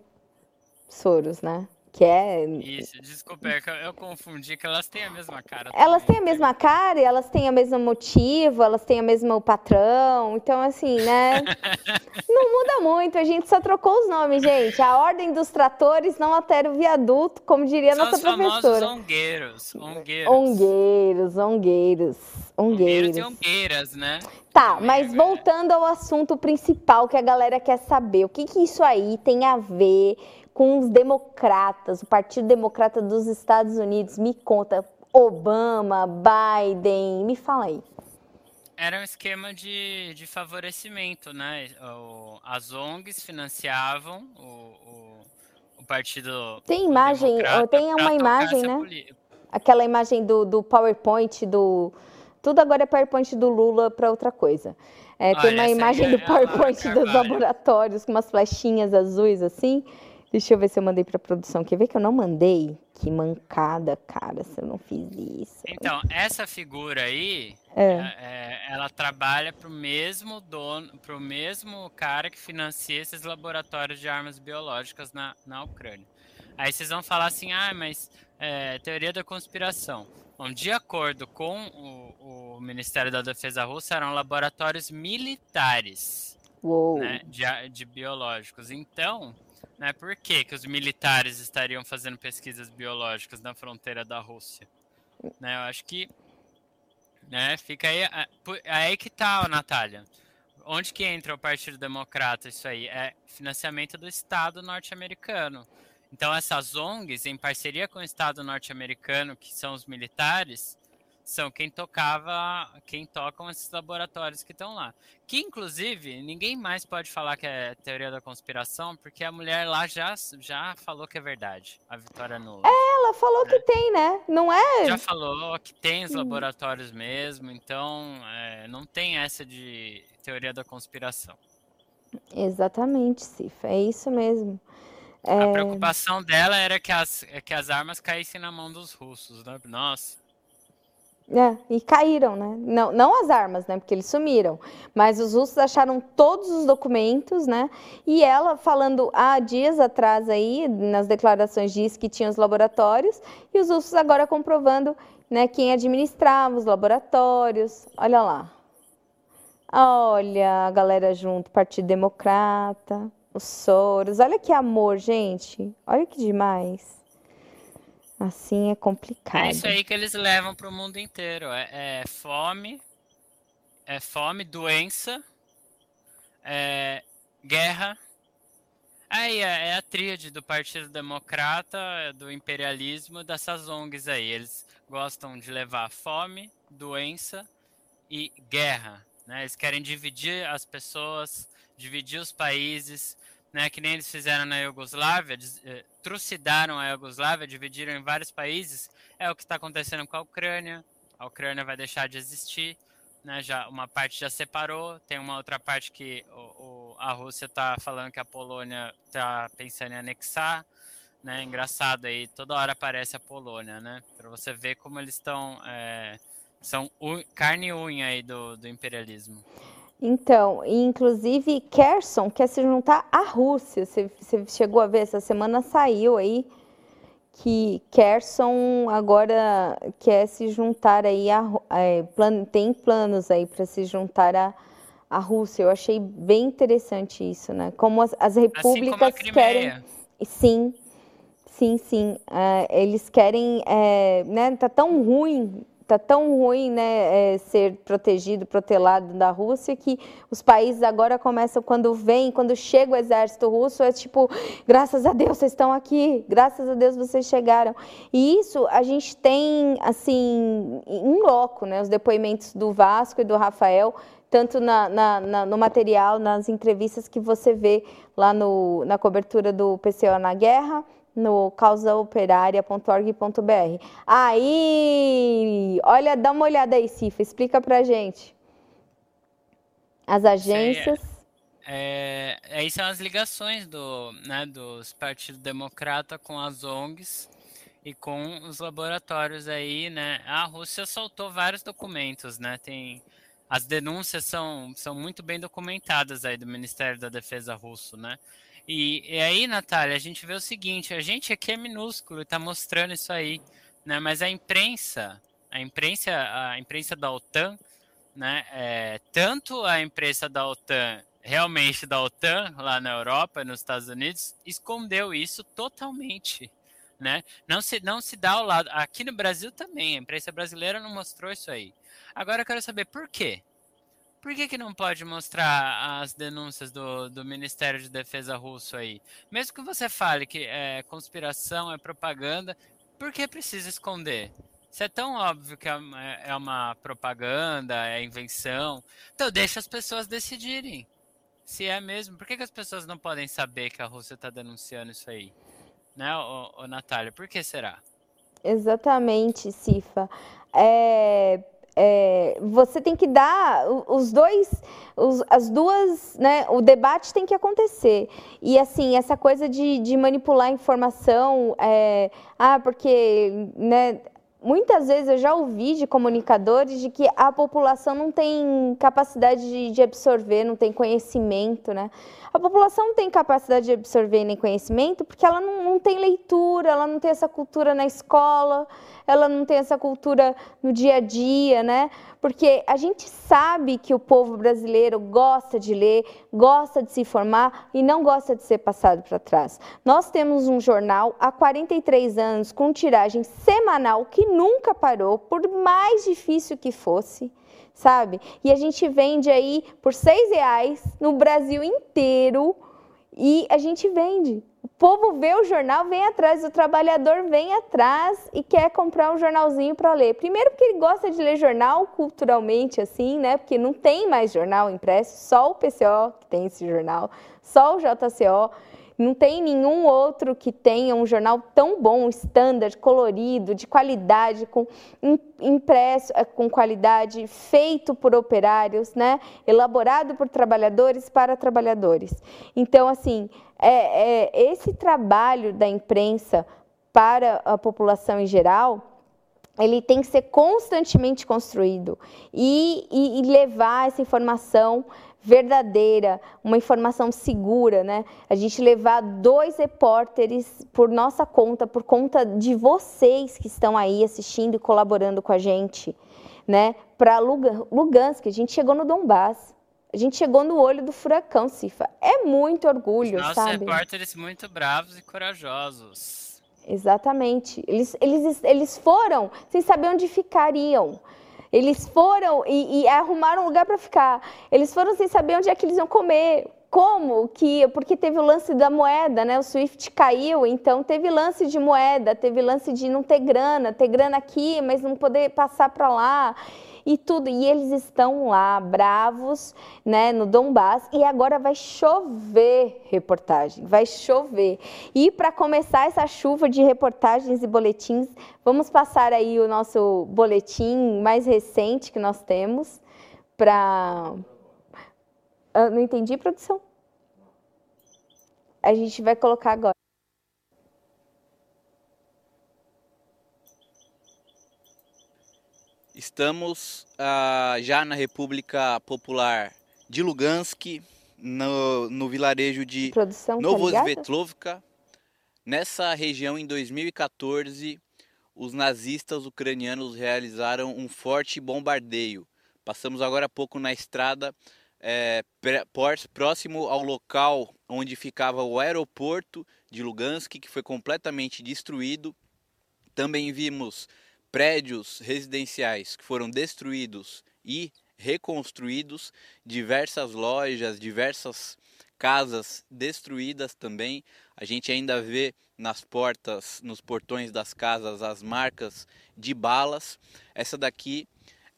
Soros, né? Que é. Isso, desculpa, é eu confundi que elas têm a mesma cara. Elas também. têm a mesma cara, elas têm o mesmo motivo, elas têm o mesmo patrão. Então, assim, né? <laughs> não muda muito, a gente só trocou os nomes, gente. A ordem dos tratores não altera o viaduto, como diria São nossa os professora. Ongueiros, ongueiros. Ongueiros, ongueiros. Ongueiros. e ongueiras, né? Tá, mas voltando ao assunto principal que a galera quer saber, o que, que isso aí tem a ver com os democratas, o Partido Democrata dos Estados Unidos. Me conta, Obama, Biden, me fala aí. Era um esquema de, de favorecimento, né? O, as ONGs financiavam o, o, o partido. Tem imagem, tem uma imagem, né? Aquela imagem do, do PowerPoint do. Tudo agora é PowerPoint do Lula para outra coisa. É, Olha, tem uma imagem é, do PowerPoint dos laboratórios com umas flechinhas azuis assim. Deixa eu ver se eu mandei para produção. Quer ver que eu não mandei? Que mancada, cara, se eu não fiz isso. Então, essa figura aí, é. É, é ela trabalha para o mesmo dono, para o mesmo cara que financia esses laboratórios de armas biológicas na, na Ucrânia. Aí vocês vão falar assim, ah, mas é, teoria da conspiração. Bom, de acordo com o, o Ministério da Defesa russo, eram laboratórios militares né, de, de biológicos. Então, né? Por que, que os militares estariam fazendo pesquisas biológicas na fronteira da Rússia? Né? Eu acho que né, fica aí, aí que tá, Natália. Onde que entra o Partido Democrata isso aí? É financiamento do Estado norte-americano. Então essas ONGs, em parceria com o Estado norte-americano, que são os militares, são quem tocava, quem tocam esses laboratórios que estão lá. Que inclusive ninguém mais pode falar que é teoria da conspiração, porque a mulher lá já, já falou que é verdade, a Vitória Nuland. É, ela falou né? que tem, né? Não é? Já falou que tem os hum. laboratórios mesmo, então é, não tem essa de teoria da conspiração. Exatamente, Cifa, é isso mesmo. É... A preocupação dela era que as, que as armas caíssem na mão dos russos, né? Nossa. É, e caíram, né? Não, não as armas, né? Porque eles sumiram. Mas os russos acharam todos os documentos, né? E ela falando há dias atrás aí, nas declarações, diz que tinha os laboratórios, e os russos agora comprovando né, quem administrava os laboratórios. Olha lá. Olha a galera junto, Partido Democrata, os Soros. Olha que amor, gente. Olha que demais. Assim é complicado. É isso aí que eles levam para o mundo inteiro. É, é, fome, é fome, doença, é guerra. Aí é, é, a tríade do Partido Democrata, do imperialismo, dessas ONGs aí. Eles gostam de levar fome, doença e guerra. Né? Eles querem dividir as pessoas, dividir os países, né, que nem eles fizeram na Iugoslávia, eh, trucidaram a Iugoslávia, dividiram em vários países, é o que está acontecendo com a Ucrânia. A Ucrânia vai deixar de existir, né, já uma parte já separou, tem uma outra parte que o, o, a Rússia está falando que a Polônia está pensando em anexar, né, engraçado aí, toda hora aparece a Polônia, né, para você ver como eles estão, é, são carne e unha aí do, do imperialismo. Então, inclusive Kerson quer se juntar à Rússia. Você, você chegou a ver essa semana saiu aí que Kerson agora quer se juntar aí a, é, plan, tem planos aí para se juntar à, à Rússia. Eu achei bem interessante isso, né? Como as, as repúblicas assim como querem, sim, sim, sim, é, eles querem, é, né? Tá tão ruim tá tão ruim né, é, ser protegido, protelado da Rússia, que os países agora começam, quando vem, quando chega o exército russo, é tipo, graças a Deus vocês estão aqui, graças a Deus vocês chegaram. E isso a gente tem, assim, em loco, né, os depoimentos do Vasco e do Rafael, tanto na, na, na, no material, nas entrevistas que você vê lá no, na cobertura do PCO na guerra, no causaoperaria.org.br. Aí, olha, dá uma olhada aí, Cifa, explica pra gente. As agências. É, é, aí são as ligações do, né, dos partidos democrata com as ONGs e com os laboratórios aí, né? A Rússia soltou vários documentos, né? Tem as denúncias são, são muito bem documentadas aí do Ministério da Defesa russo, né? E, e, aí, Natália, a gente vê o seguinte: a gente aqui é minúsculo e está mostrando isso aí, né? Mas a imprensa, a imprensa, a imprensa da OTAN, né? É, tanto a imprensa da OTAN, realmente da OTAN, lá na Europa, nos Estados Unidos, escondeu isso totalmente. Né? Não se não se dá ao lado. Aqui no Brasil também, a imprensa brasileira não mostrou isso aí. Agora eu quero saber por quê. Por que, que não pode mostrar as denúncias do, do Ministério de Defesa russo aí? Mesmo que você fale que é conspiração, é propaganda, por que precisa esconder? Se é tão óbvio que é, é uma propaganda, é invenção, então deixa as pessoas decidirem. Se é mesmo, por que, que as pessoas não podem saber que a Rússia está denunciando isso aí? Né, ô, ô, Natália? Por que será? Exatamente, Cifa. É, é, você tem que dar os dois, os, as duas, né? O debate tem que acontecer. E assim, essa coisa de, de manipular informação, é, ah, porque, né? Muitas vezes eu já ouvi de comunicadores de que a população não tem capacidade de, de absorver, não tem conhecimento, né? A população não tem capacidade de absorver nem conhecimento porque ela não, não tem leitura, ela não tem essa cultura na escola, ela não tem essa cultura no dia a dia, né? Porque a gente sabe que o povo brasileiro gosta de ler, gosta de se informar e não gosta de ser passado para trás. Nós temos um jornal há 43 anos com tiragem semanal que nunca parou, por mais difícil que fosse sabe? E a gente vende aí por seis reais no Brasil inteiro e a gente vende. O povo vê o jornal, vem atrás, o trabalhador vem atrás e quer comprar um jornalzinho para ler. Primeiro porque ele gosta de ler jornal culturalmente assim, né? Porque não tem mais jornal impresso, só o PCO que tem esse jornal, só o JCO. Não tem nenhum outro que tenha um jornal tão bom, standard, colorido, de qualidade, com impresso eh, com qualidade, feito por operários, né? elaborado por trabalhadores para trabalhadores. Então, assim, é, é esse trabalho da imprensa para a população em geral ele tem que ser constantemente construído e, e, e levar essa informação verdadeira, uma informação segura, né? A gente levar dois repórteres por nossa conta, por conta de vocês que estão aí assistindo e colaborando com a gente, né? Para Lugansk, a gente chegou no Donbass. A gente chegou no olho do furacão, Cifa. É muito orgulho, Os nossos sabe? repórteres muito bravos e corajosos. Exatamente. Eles, eles, eles foram sem saber onde ficariam. Eles foram e, e arrumaram um lugar para ficar. Eles foram sem saber onde é que eles iam comer. Como que? Porque teve o lance da moeda, né? O Swift caiu, então teve lance de moeda, teve lance de não ter grana, ter grana aqui, mas não poder passar para lá e tudo. E eles estão lá, bravos, né, no Donbass, e agora vai chover reportagem, vai chover. E para começar essa chuva de reportagens e boletins, vamos passar aí o nosso boletim mais recente que nós temos para. Ah, não entendi, produção? A gente vai colocar agora. Estamos ah, já na República Popular de Lugansk, no, no vilarejo de Produção, tá Novosvetlovka. Nessa região, em 2014, os nazistas ucranianos realizaram um forte bombardeio. Passamos agora há pouco na estrada é, próximo ao local onde ficava o aeroporto de Lugansk, que foi completamente destruído. Também vimos prédios residenciais que foram destruídos e reconstruídos, diversas lojas, diversas casas destruídas também. A gente ainda vê nas portas, nos portões das casas, as marcas de balas. Essa daqui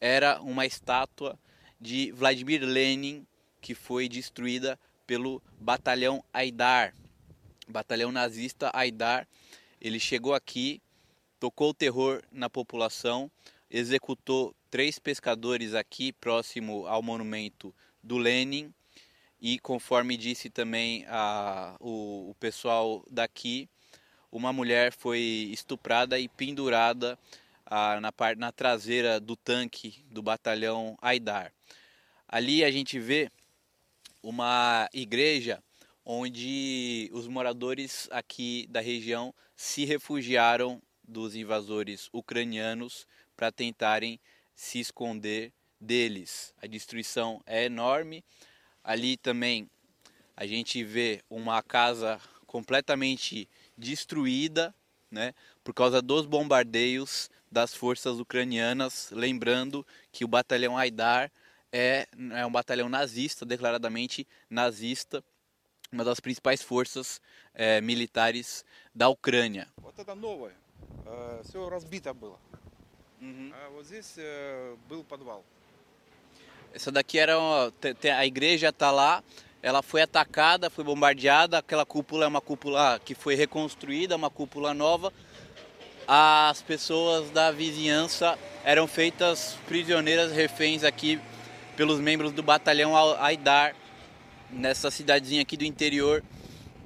era uma estátua de Vladimir Lenin que foi destruída pelo batalhão Aidar, batalhão nazista Aidar. Ele chegou aqui tocou o terror na população, executou três pescadores aqui próximo ao monumento do Lenin e conforme disse também a, o, o pessoal daqui, uma mulher foi estuprada e pendurada a, na, parte, na traseira do tanque do batalhão Aidar. Ali a gente vê uma igreja onde os moradores aqui da região se refugiaram dos invasores ucranianos para tentarem se esconder deles. A destruição é enorme. Ali também a gente vê uma casa completamente destruída, né, por causa dos bombardeios das forças ucranianas. Lembrando que o batalhão Aidar é, é um batalhão nazista, declaradamente nazista, uma das principais forças é, militares da Ucrânia все разбито было. Угу. А вот здесь был подвал. Essa daqui era uma, a igreja está lá, ela foi atacada, foi bombardeada, aquela cúpula é uma cúpula que foi reconstruída, uma cúpula nova. As pessoas da vizinhança eram feitas prisioneiras, reféns aqui pelos membros do batalhão Aidar, nessa cidadezinha aqui do interior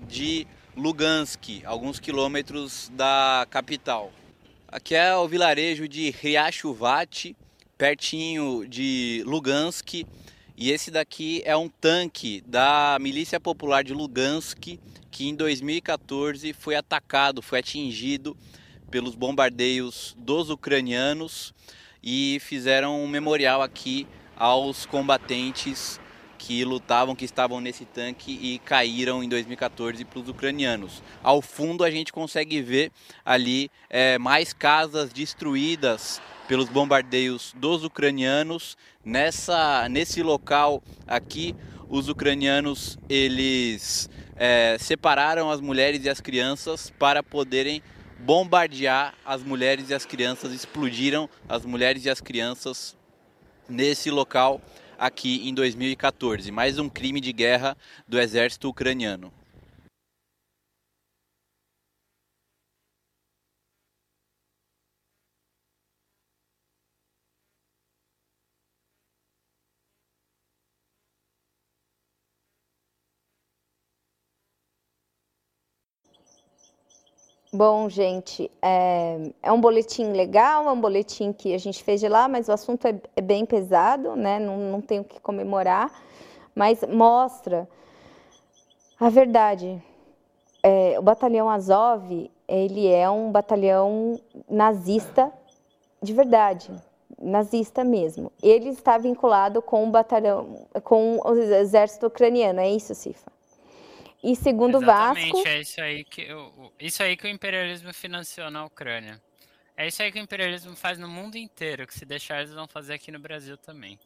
de Lugansk, alguns quilômetros da capital. Aqui é o vilarejo de Riachuvat, pertinho de Lugansk, e esse daqui é um tanque da Milícia Popular de Lugansk que em 2014 foi atacado, foi atingido pelos bombardeios dos ucranianos e fizeram um memorial aqui aos combatentes que lutavam, que estavam nesse tanque e caíram em 2014 para os ucranianos. Ao fundo a gente consegue ver ali é, mais casas destruídas pelos bombardeios dos ucranianos. Nessa, nesse local aqui, os ucranianos eles é, separaram as mulheres e as crianças para poderem bombardear as mulheres e as crianças, explodiram as mulheres e as crianças nesse local aqui em 2014. Mais um crime de guerra do exército ucraniano. Bom, gente, é, é, um boletim legal, é um boletim que a gente fez de lá, mas o assunto é, é bem pesado, né? Não, não tenho o que comemorar, mas mostra a verdade. É, o batalhão Azov, ele é um batalhão nazista de verdade, nazista mesmo. Ele está vinculado com o batalhão, com o exército ucraniano, é isso, Cifa? E segundo Exatamente, Vasco. É isso aí que isso aí que o imperialismo financiou na Ucrânia. É isso aí que o imperialismo faz no mundo inteiro, que se deixar eles vão fazer aqui no Brasil também.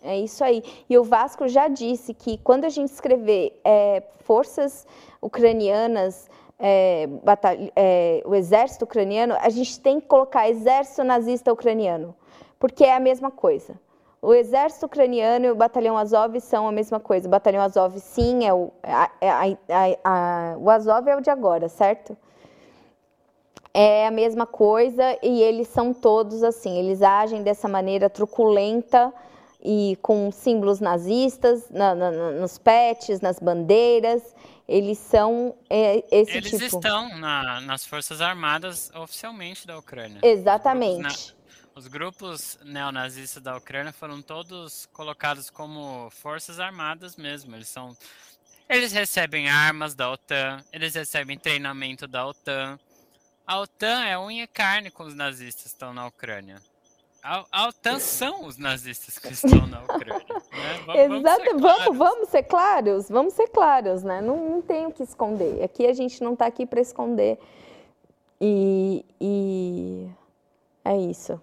É isso aí. E o Vasco já disse que quando a gente escrever é, forças ucranianas, é, é, o exército ucraniano, a gente tem que colocar exército nazista ucraniano, porque é a mesma coisa. O exército ucraniano e o batalhão Azov são a mesma coisa. O batalhão Azov, sim, é o, a, a, a, o Azov é o de agora, certo? É a mesma coisa e eles são todos assim. Eles agem dessa maneira truculenta e com símbolos nazistas na, na, nos pets, nas bandeiras. Eles são é, esse eles tipo. Eles estão na, nas Forças Armadas oficialmente da Ucrânia. Exatamente. Os grupos neonazistas da Ucrânia foram todos colocados como forças armadas mesmo. Eles são, eles recebem armas da OTAN, eles recebem treinamento da OTAN. A OTAN é unha e carne com os nazistas que estão na Ucrânia. A, a OTAN são os nazistas que estão na Ucrânia. Né? Vamos, Exato, vamos, vamos, ser claros, vamos ser claros, né? Não, não tem o que esconder. Aqui a gente não está aqui para esconder. E, e é isso.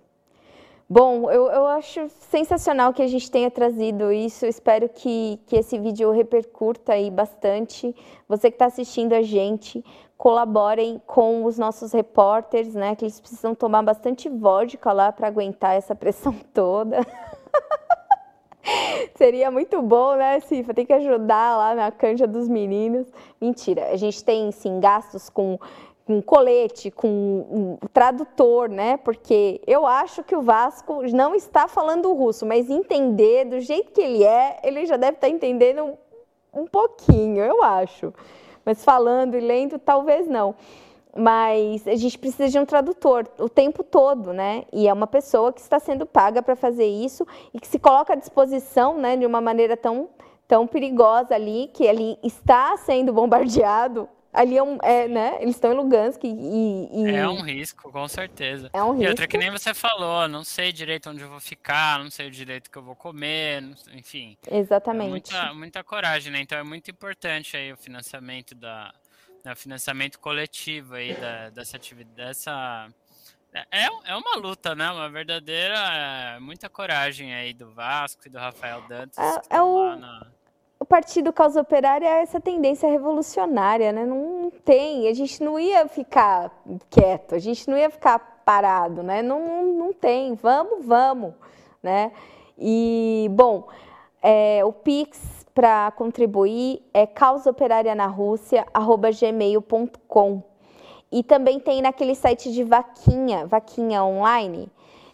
Bom, eu, eu acho sensacional que a gente tenha trazido isso. Espero que, que esse vídeo repercuta aí bastante. Você que está assistindo a gente, colaborem com os nossos repórteres, né? Que eles precisam tomar bastante vodka lá para aguentar essa pressão <laughs> toda. Seria muito bom, né, Cifa? Tem que ajudar lá na canja dos meninos. Mentira, a gente tem, sim, gastos com com colete, com um tradutor, né? Porque eu acho que o Vasco não está falando russo, mas entender do jeito que ele é, ele já deve estar entendendo um pouquinho, eu acho. Mas falando e lendo, talvez não. Mas a gente precisa de um tradutor o tempo todo, né? E é uma pessoa que está sendo paga para fazer isso e que se coloca à disposição, né, de uma maneira tão tão perigosa ali, que ele está sendo bombardeado Ali é um. É, né? Eles estão em Lugansk e, e, É um risco, com certeza. É um risco. E outra que nem você falou, não sei direito onde eu vou ficar, não sei o direito que eu vou comer, enfim. Exatamente. É muita, muita coragem, né? Então é muito importante aí o financiamento da. Né, o financiamento coletivo aí da, dessa atividade. Dessa, é, é uma luta, né? Uma verdadeira. É, muita coragem aí do Vasco e do Rafael Dantas. É, é o. Na o Partido Causa Operária é essa tendência revolucionária, né? Não tem, a gente não ia ficar quieto, a gente não ia ficar parado, né? Não, não, não tem, vamos, vamos, né? E, bom, é, o Pix para contribuir é causaoperarianarússia.gmail.com e também tem naquele site de vaquinha, vaquinha online,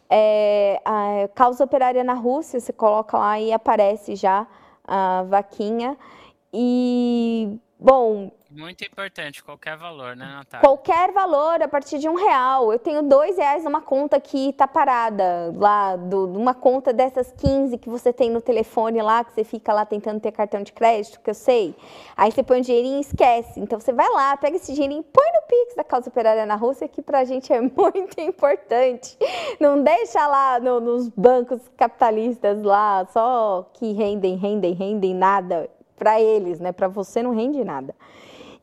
é, a Causa Operária na Rússia, você coloca lá e aparece já a vaquinha. E, bom. Muito importante, qualquer valor, né, Natália? Qualquer valor, a partir de um real. Eu tenho dois reais numa conta que tá parada lá, do, uma conta dessas 15 que você tem no telefone lá, que você fica lá tentando ter cartão de crédito, que eu sei. Aí você põe um dinheirinho e esquece. Então você vai lá, pega esse dinheirinho, põe no Pix da Causa Operária na Rússia, que pra gente é <laughs> muito importante. Não deixa lá no, nos bancos capitalistas lá, só que rendem, rendem, rendem nada para eles, né? Para você não rende nada.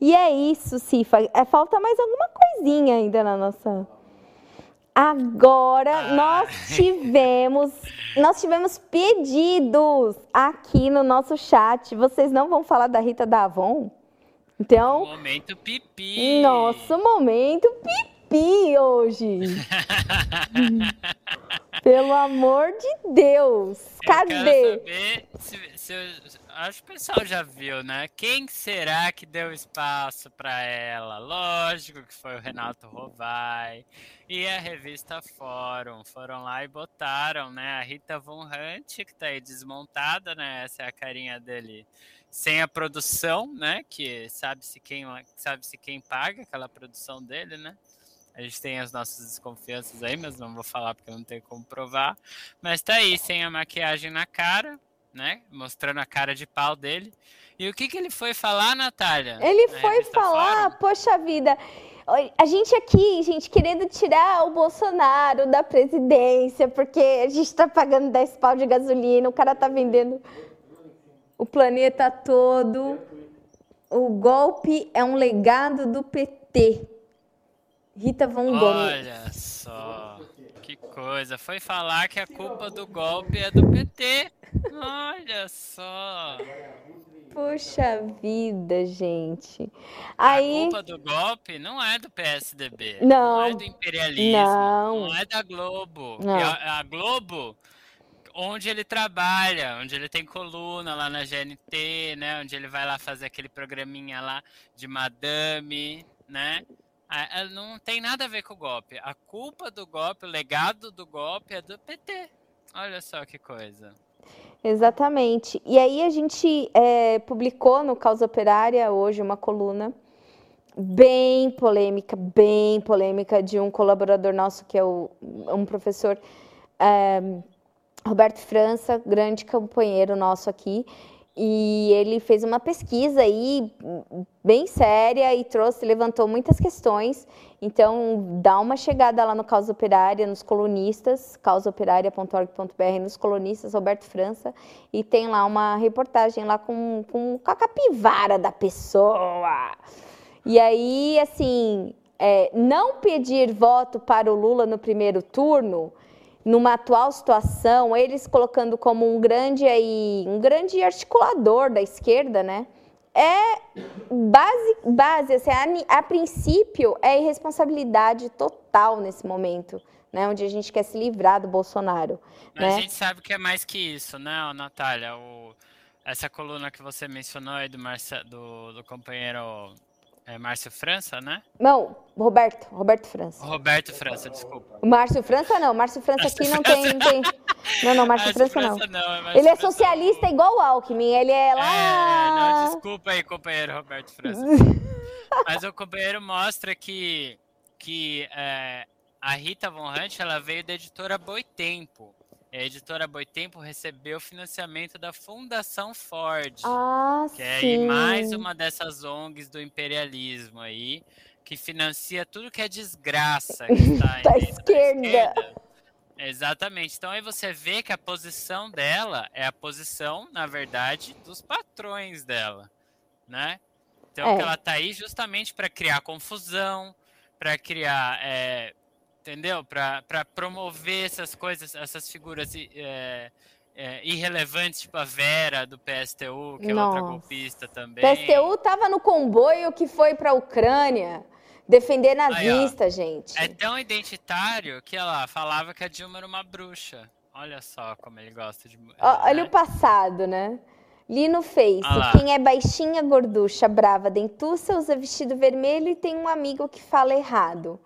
E é isso, Cifa. É, falta mais alguma coisinha ainda na nossa. Agora nós tivemos, nós tivemos pedidos aqui no nosso chat. Vocês não vão falar da Rita da Avon? Então, momento pipi. Nosso momento pipi hoje. <laughs> Pelo amor de Deus. Cadê? Eu quero saber se, se, acho que o pessoal já viu, né? Quem será que deu espaço para ela? Lógico que foi o Renato Rovai e a revista Fórum. Foram lá e botaram, né? A Rita Von Hunt, que tá aí desmontada, né? Essa é a carinha dele sem a produção, né? Que sabe-se quem, sabe-se quem paga aquela produção dele, né? A gente tem as nossas desconfianças aí, mas não vou falar porque não tem como provar. Mas tá aí, sem a maquiagem na cara, né? Mostrando a cara de pau dele. E o que, que ele foi falar, Natália? Ele foi falar, Fórum? poxa vida. A gente aqui, gente, querendo tirar o Bolsonaro da presidência, porque a gente tá pagando 10 pau de gasolina, o cara tá vendendo o planeta todo. O golpe é um legado do PT. Rita Von Gomes. Olha só, coisa. Foi falar que a culpa do <laughs> golpe é do PT. Olha só. Puxa vida, gente. Aí... A culpa do golpe não é do PSDB. Não. Não é do imperialismo. Não. Não é da Globo. Não. A, a Globo, onde ele trabalha, onde ele tem coluna lá na GNT, né? Onde ele vai lá fazer aquele programinha lá de madame, né? Não tem nada a ver com o golpe. A culpa do golpe, o legado do golpe é do PT. Olha só que coisa. Exatamente. E aí a gente é, publicou no Causa Operária hoje uma coluna bem polêmica, bem polêmica de um colaborador nosso que é o, um professor é, Roberto França, grande companheiro nosso aqui, e ele fez uma pesquisa aí bem séria e trouxe, levantou muitas questões. Então, dá uma chegada lá no Causa Operária, nos colunistas, causaoperária.org.br, nos colunistas, Roberto França, e tem lá uma reportagem lá com, com, com a capivara da pessoa. E aí, assim, é, não pedir voto para o Lula no primeiro turno numa atual situação, eles colocando como um grande aí, um grande articulador da esquerda, né? É base, base assim, a, a princípio é irresponsabilidade total nesse momento, né? Onde a gente quer se livrar do Bolsonaro. Mas né? A gente sabe que é mais que isso, né, Natália? O, essa coluna que você mencionou aí do, do, do companheiro é Márcio França, né? Não, Roberto, Roberto França. Roberto França, desculpa. Márcio França não, Márcio França Márcio aqui não tem, não tem, Não, não, Márcio, Márcio França, França, não. não é ele é socialista não. igual o Alckmin, ele é lá... É, não, desculpa aí, companheiro Roberto França. <laughs> Mas o companheiro mostra que, que é, a Rita Von Hunt, ela veio da editora Boitempo. A editora Boitempo recebeu financiamento da Fundação Ford, ah, que é mais uma dessas ONGs do imperialismo aí, que financia tudo que é desgraça que <laughs> está da esquerda. esquerda. Exatamente. Então aí você vê que a posição dela é a posição, na verdade, dos patrões dela, né? Então é. ela está aí justamente para criar confusão, para criar é, entendeu? Para promover essas coisas, essas figuras é, é, irrelevantes, tipo a Vera do PSTU, que Nossa. é outra golpista também. PSTU tava no comboio que foi para a Ucrânia defender nazista, Aí, gente. É tão identitário que ela falava que a Dilma era uma bruxa. Olha só como ele gosta de. Olha né? o passado, né? Li no Face, ah quem é baixinha, gorducha, brava, dentuça, usa vestido vermelho e tem um amigo que fala errado.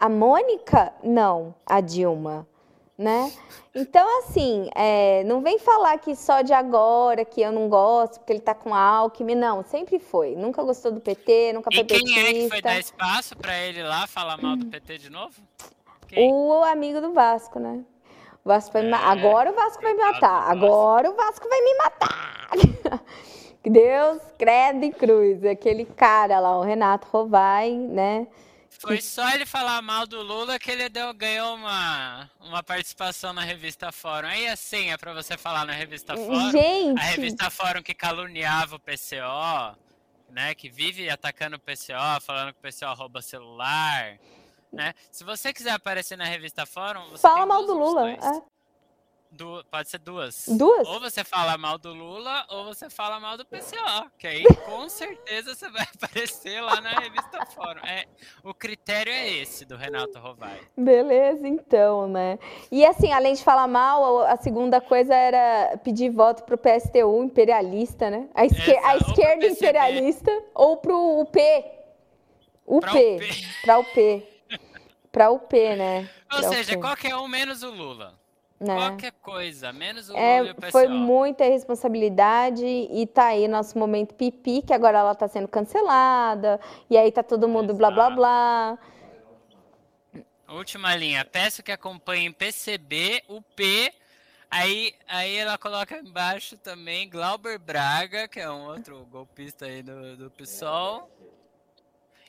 A Mônica, não, a Dilma, né? Então, assim, é, não vem falar que só de agora, que eu não gosto, porque ele tá com Alckmin, não, sempre foi. Nunca gostou do PT, nunca foi e quem é que foi dar espaço para ele lá falar mal do PT de novo? Quem? O amigo do Vasco, né? O Vasco vai é, me... Agora o Vasco vai me matar. Agora o Vasco vai me matar. Deus, credo e cruz. Aquele cara lá, o Renato Rovai, né? Foi só ele falar mal do Lula que ele deu, ganhou uma, uma participação na revista Fórum. Aí a senha para você falar na revista Fórum. Gente. A revista Fórum que caluniava o PCO, né? Que vive atacando o PCO, falando que o PCO rouba celular. Né? Se você quiser aparecer na revista Fórum, você fala mal do Lula. É. Du pode ser duas. Duas? Ou você fala mal do Lula, ou você fala mal do PCO. Que aí <laughs> com certeza você vai <laughs> aparecer lá na revista Fórum. É, o critério é esse do Renato Rovai. Beleza, então, né? E assim, além de falar mal, a segunda coisa era pedir voto pro PSTU imperialista, né? A, esquer Essa, a esquerda imperialista ou pro UP. UP. Pra UP. Pra UP, né? Ou pra seja, UP. qualquer um menos o Lula. Né? Qualquer coisa, menos o é, PSOL. Foi muita responsabilidade e tá aí nosso momento pipi, que agora ela tá sendo cancelada, e aí tá todo mundo Exato. blá blá blá. Última linha. Peço que acompanhem PCB, o P. Aí, aí ela coloca embaixo também Glauber Braga, que é um outro golpista aí do, do PSOL.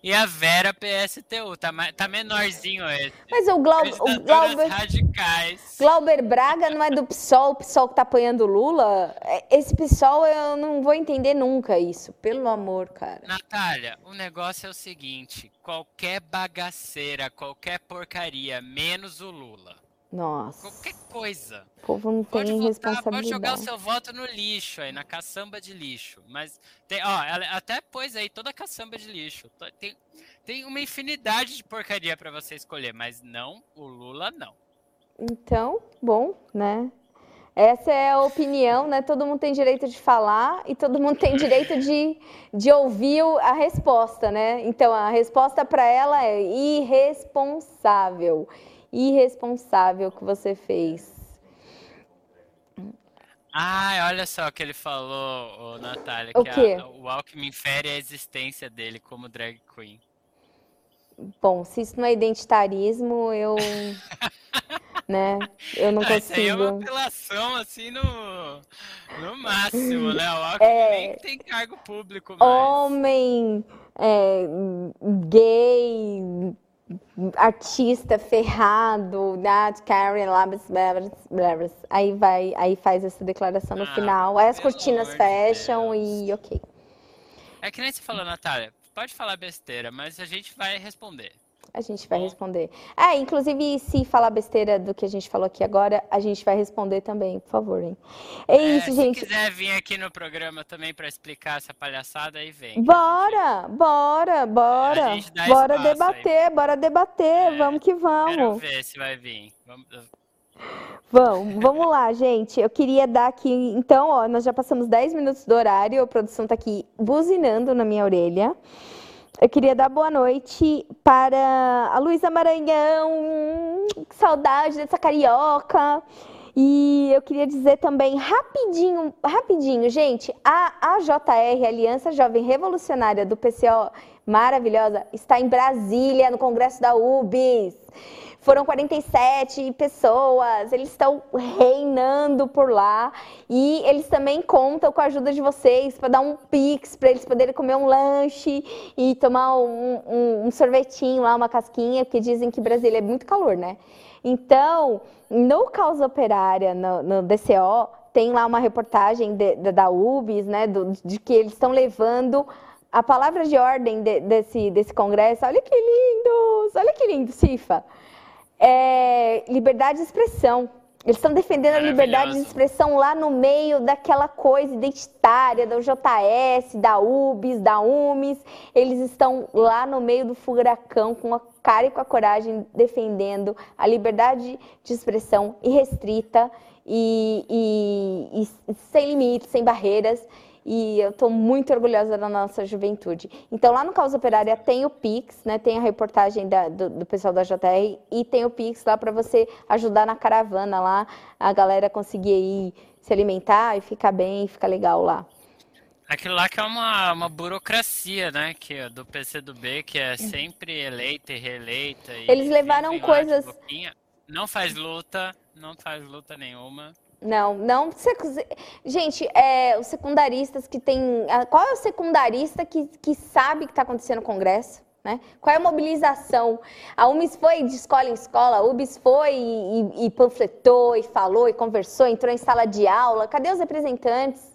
E a Vera PSTU, tá, tá menorzinho esse. Mas o, Glau o Glauber. radicais. Glauber Braga não é do PSOL, o PSOL que tá apoiando Lula? É, esse PSOL eu não vou entender nunca isso, pelo amor, cara. Natália, o negócio é o seguinte: qualquer bagaceira, qualquer porcaria, menos o Lula. Nossa. Qualquer coisa. O povo não pode tem votar, responsabilidade. Pode jogar o seu voto no lixo aí, na caçamba de lixo. Mas tem, ó, ela até pôs aí toda a caçamba de lixo. Tem, tem uma infinidade de porcaria para você escolher, mas não o Lula não. Então, bom, né? Essa é a opinião, né? Todo mundo tem direito de falar e todo mundo tem direito de, de ouvir a resposta, né? Então, a resposta para ela é irresponsável irresponsável que você fez. Ah, olha só o que ele falou, Natália, o que a, o Alckmin infere a existência dele como drag queen. Bom, se isso não é identitarismo, eu. <laughs> né? Eu não consigo. Isso aí é uma apelação, assim, no, no máximo, né? O Alckmin é... nem tem cargo público mais. Homem, é, gay, artista ferrado, that Karen Labs, aí vai, aí faz essa declaração no ah, final, aí as cortinas fecham e ok. É que nem você falou, Natália, pode falar besteira, mas a gente vai responder. A gente vai responder. É, inclusive, se falar besteira do que a gente falou aqui agora, a gente vai responder também, por favor, hein? É, é isso, se gente. Se quiser vir aqui no programa também para explicar essa palhaçada, aí vem. Bora, gente... bora, bora. Bora debater, aí. bora debater, é, vamos que vamos. Quero ver se vai vir. Vamos... Vamos, vamos lá, gente. Eu queria dar aqui, então, ó, nós já passamos 10 minutos do horário, a produção tá aqui buzinando na minha orelha. Eu queria dar boa noite para a Luísa Maranhão. Que saudade dessa carioca. E eu queria dizer também, rapidinho, rapidinho, gente, a AJR, Aliança Jovem Revolucionária do PCO, maravilhosa, está em Brasília, no Congresso da UBS. Foram 47 pessoas, eles estão reinando por lá e eles também contam com a ajuda de vocês para dar um pix, para eles poderem comer um lanche e tomar um, um, um sorvetinho lá, uma casquinha, porque dizem que Brasília é muito calor, né? Então, no Causa Operária, no, no DCO, tem lá uma reportagem de, de, da UBS, né, do, de que eles estão levando a palavra de ordem de, desse, desse congresso. Olha que lindos! Olha que lindo, Cifa! É, liberdade de expressão. Eles estão defendendo a liberdade de expressão lá no meio daquela coisa identitária, da JS, da UBS, da UMES. Eles estão lá no meio do furacão, com a cara e com a coragem, defendendo a liberdade de expressão irrestrita e, e, e sem limites, sem barreiras e eu estou muito orgulhosa da nossa juventude. Então, lá no Causa Operária tem o Pix, né? Tem a reportagem da, do, do, pessoal da JR e tem o Pix lá para você ajudar na caravana lá, a galera conseguir ir se alimentar e ficar bem, ficar legal lá. Aquilo lá que é uma, uma burocracia, né? Que é do PCdoB, que é sempre eleita e reeleita. E Eles levaram coisas. Não faz luta, não faz luta nenhuma. Não, não. Gente, é, os secundaristas que tem. Qual é o secundarista que, que sabe que está acontecendo no Congresso? Né? Qual é a mobilização? A UMIS foi de escola em escola, a UBS foi e, e, panfletou, e falou, e conversou, entrou em sala de aula. Cadê os representantes?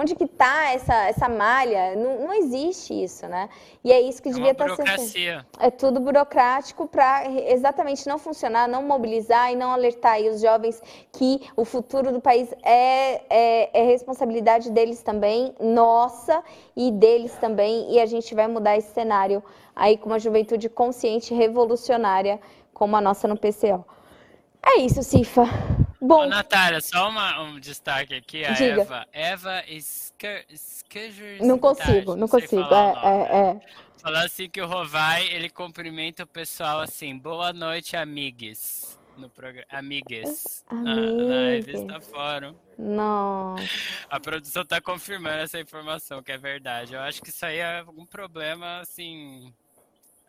Onde que está essa, essa malha? Não, não existe isso, né? E é isso que é devia estar tá sendo. É tudo burocrático para exatamente não funcionar, não mobilizar e não alertar os jovens que o futuro do país é, é, é responsabilidade deles também, nossa e deles também, e a gente vai mudar esse cenário aí com uma juventude consciente revolucionária como a nossa no PCO. É isso, Cifa. Bom. Ô, Natália, só uma, um destaque aqui. A Diga. Eva. Eva Skujers. Não consigo, não, não consigo. É, é, é. Falando assim que o Rovai, ele cumprimenta o pessoal assim, boa noite, amigues. no programa. Amigues. Na, na revista Fórum. Nossa. A produção tá confirmando essa informação, que é verdade. Eu acho que isso aí é algum problema, assim.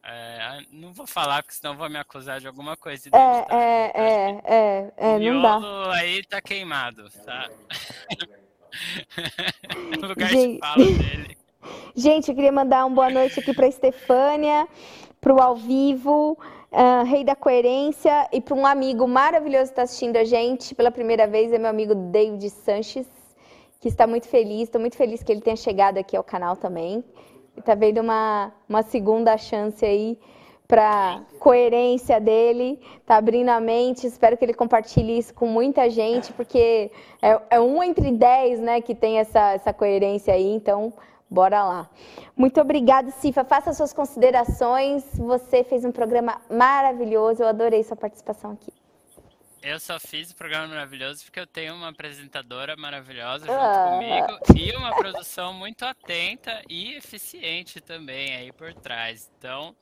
É, não vou falar, porque senão vão me acusar de alguma coisa. É, é, é, é, é, não dá. aí tá queimado, tá? <laughs> no lugar Gente... de fala dele. <laughs> Gente, eu queria mandar uma boa noite aqui para Estefânia, para o ao vivo, uh, Rei da Coerência, e para um amigo maravilhoso que está assistindo a gente pela primeira vez, é meu amigo David Sanches, que está muito feliz. Estou muito feliz que ele tenha chegado aqui ao canal também. Está vendo uma, uma segunda chance aí para coerência dele, tá abrindo a mente. Espero que ele compartilhe isso com muita gente, porque é, é um entre dez, né, que tem essa, essa coerência aí. Então, Bora lá. Muito obrigada, Cifa. Faça suas considerações. Você fez um programa maravilhoso. Eu adorei sua participação aqui. Eu só fiz o programa maravilhoso porque eu tenho uma apresentadora maravilhosa junto ah. comigo e uma produção muito atenta e eficiente também aí por trás. Então,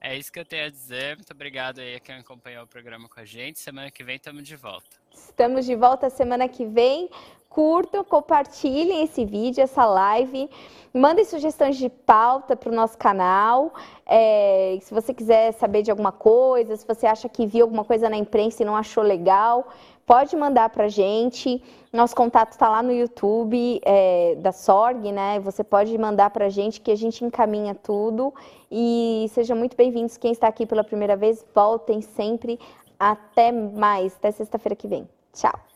é isso que eu tenho a dizer. Muito obrigado aí a quem acompanhou o programa com a gente. Semana que vem estamos de volta. Estamos de volta semana que vem curtam, compartilhem esse vídeo, essa live. Mandem sugestões de pauta para o nosso canal. É, se você quiser saber de alguma coisa, se você acha que viu alguma coisa na imprensa e não achou legal, pode mandar para gente. Nosso contato está lá no YouTube é, da SORG, né? Você pode mandar para gente que a gente encaminha tudo. E sejam muito bem-vindos. Quem está aqui pela primeira vez, voltem sempre. Até mais, até sexta-feira que vem. Tchau.